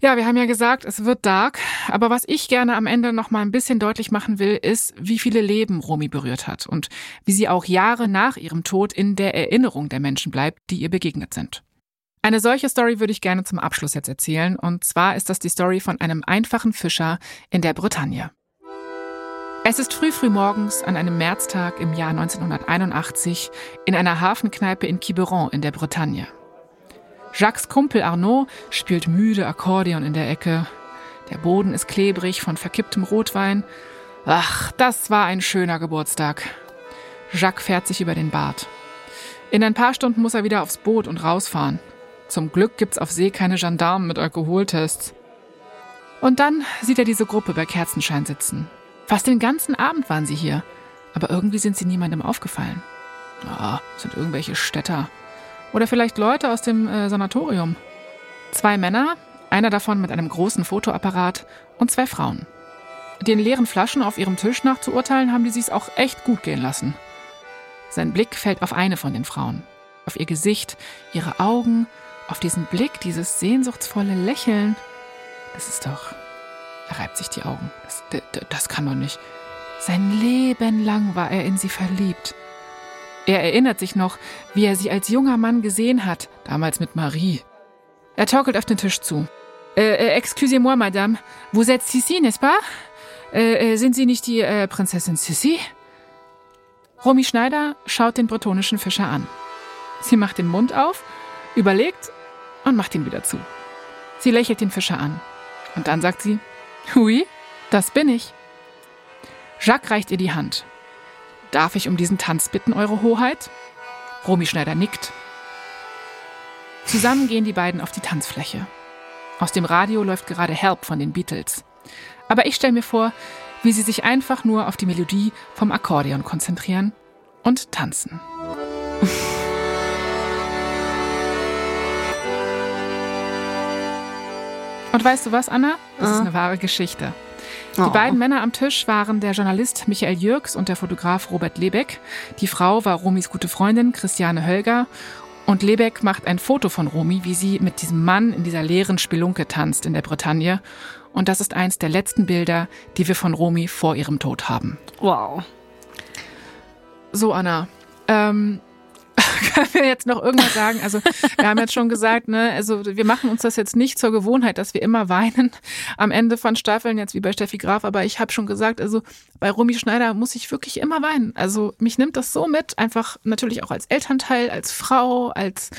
Ja, wir haben ja gesagt, es wird dark. Aber was ich gerne am Ende noch mal ein bisschen deutlich machen will, ist, wie viele Leben Romy berührt hat und wie sie auch Jahre nach ihrem Tod in der Erinnerung der Menschen bleibt, die ihr begegnet sind. Eine solche Story würde ich gerne zum Abschluss jetzt erzählen. Und zwar ist das die Story von einem einfachen Fischer in der Bretagne. Es ist früh früh morgens an einem Märztag im Jahr 1981 in einer Hafenkneipe in Quiberon in der Bretagne. Jacques Kumpel Arnaud spielt müde Akkordeon in der Ecke. Der Boden ist klebrig von verkipptem Rotwein. Ach, das war ein schöner Geburtstag. Jacques fährt sich über den Bart. In ein paar Stunden muss er wieder aufs Boot und rausfahren. Zum Glück gibt's auf See keine Gendarmen mit Alkoholtests. Und dann sieht er diese Gruppe bei Kerzenschein sitzen. Fast den ganzen Abend waren sie hier, aber irgendwie sind sie niemandem aufgefallen. Ah, oh, sind irgendwelche Städter. Oder vielleicht Leute aus dem äh, Sanatorium. Zwei Männer, einer davon mit einem großen Fotoapparat und zwei Frauen. Den leeren Flaschen auf ihrem Tisch nach zu urteilen, haben die sich's auch echt gut gehen lassen. Sein Blick fällt auf eine von den Frauen. Auf ihr Gesicht, ihre Augen auf diesen Blick, dieses sehnsuchtsvolle Lächeln. Das ist doch. Er reibt sich die Augen. Das, das kann doch nicht. Sein Leben lang war er in sie verliebt. Er erinnert sich noch, wie er sie als junger Mann gesehen hat, damals mit Marie. Er torkelt auf den Tisch zu. Äh, äh, excusez-moi, Madame, vous êtes Sissi, n'est-ce pas? Äh, äh, sind Sie nicht die äh, Prinzessin Sissi? Romy Schneider schaut den bretonischen Fischer an. Sie macht den Mund auf, überlegt und macht ihn wieder zu. Sie lächelt den Fischer an. Und dann sagt sie, Hui, das bin ich. Jacques reicht ihr die Hand. Darf ich um diesen Tanz bitten, Eure Hoheit? Romy Schneider nickt. Zusammen gehen die beiden auf die Tanzfläche. Aus dem Radio läuft gerade Help von den Beatles. Aber ich stelle mir vor, wie sie sich einfach nur auf die Melodie vom Akkordeon konzentrieren und tanzen. Und weißt du was, Anna? Das ah. ist eine wahre Geschichte. Die oh. beiden Männer am Tisch waren der Journalist Michael Jürgs und der Fotograf Robert Lebeck. Die Frau war Romis gute Freundin Christiane Hölger. Und Lebeck macht ein Foto von Romy, wie sie mit diesem Mann in dieser leeren Spelunke tanzt in der Bretagne. Und das ist eins der letzten Bilder, die wir von Romy vor ihrem Tod haben. Wow. So, Anna. Ähm, können wir jetzt noch irgendwas sagen? Also wir haben jetzt schon gesagt, ne, also wir machen uns das jetzt nicht zur Gewohnheit, dass wir immer weinen am Ende von Staffeln, jetzt wie bei Steffi Graf, aber ich habe schon gesagt, also bei Romy Schneider muss ich wirklich immer weinen. Also mich nimmt das so mit, einfach natürlich auch als Elternteil, als Frau, als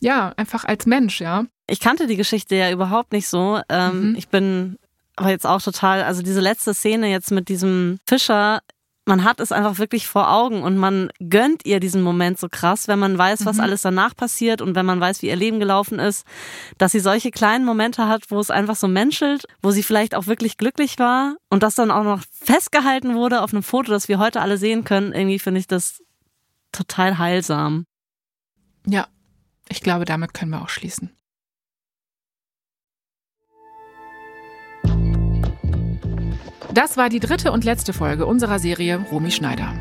ja, einfach als Mensch, ja. Ich kannte die Geschichte ja überhaupt nicht so. Ähm, mhm. Ich bin aber jetzt auch total, also diese letzte Szene jetzt mit diesem Fischer man hat es einfach wirklich vor Augen und man gönnt ihr diesen Moment so krass, wenn man weiß, was mhm. alles danach passiert und wenn man weiß, wie ihr Leben gelaufen ist, dass sie solche kleinen Momente hat, wo es einfach so menschelt, wo sie vielleicht auch wirklich glücklich war und das dann auch noch festgehalten wurde auf einem Foto, das wir heute alle sehen können. Irgendwie finde ich das total heilsam. Ja, ich glaube, damit können wir auch schließen. Das war die dritte und letzte Folge unserer Serie Romy Schneider.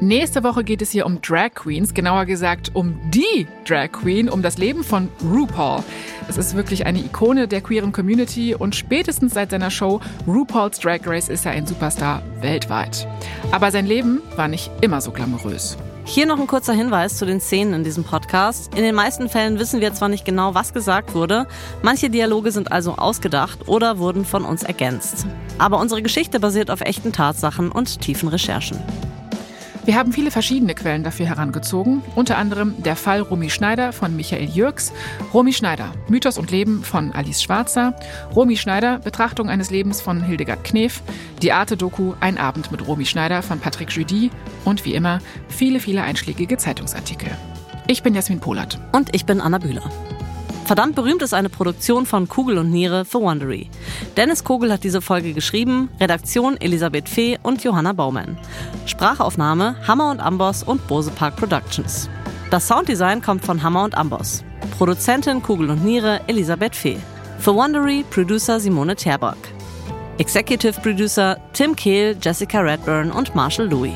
Nächste Woche geht es hier um Drag Queens, genauer gesagt um die Drag Queen, um das Leben von RuPaul. Es ist wirklich eine Ikone der queeren Community und spätestens seit seiner Show RuPaul's Drag Race ist er ein Superstar weltweit. Aber sein Leben war nicht immer so glamourös. Hier noch ein kurzer Hinweis zu den Szenen in diesem Podcast. In den meisten Fällen wissen wir zwar nicht genau, was gesagt wurde, manche Dialoge sind also ausgedacht oder wurden von uns ergänzt. Aber unsere Geschichte basiert auf echten Tatsachen und tiefen Recherchen. Wir haben viele verschiedene Quellen dafür herangezogen, unter anderem der Fall Romy Schneider von Michael Jürgs, Romy Schneider, Mythos und Leben von Alice Schwarzer, Romy Schneider, Betrachtung eines Lebens von Hildegard Knef, die Arte-Doku Ein Abend mit Romy Schneider von Patrick Judy und wie immer viele, viele einschlägige Zeitungsartikel. Ich bin Jasmin Polat. Und ich bin Anna Bühler. Verdammt berühmt ist eine Produktion von Kugel und Niere für Wondery. Dennis Kogel hat diese Folge geschrieben, Redaktion Elisabeth Fee und Johanna Baumann. Sprachaufnahme Hammer und Amboss und Bose Park Productions. Das Sounddesign kommt von Hammer und Amboss. Produzentin Kugel und Niere Elisabeth Fee. Für Wondery Producer Simone Terbock. Executive Producer Tim Kehl, Jessica Redburn und Marshall Louis.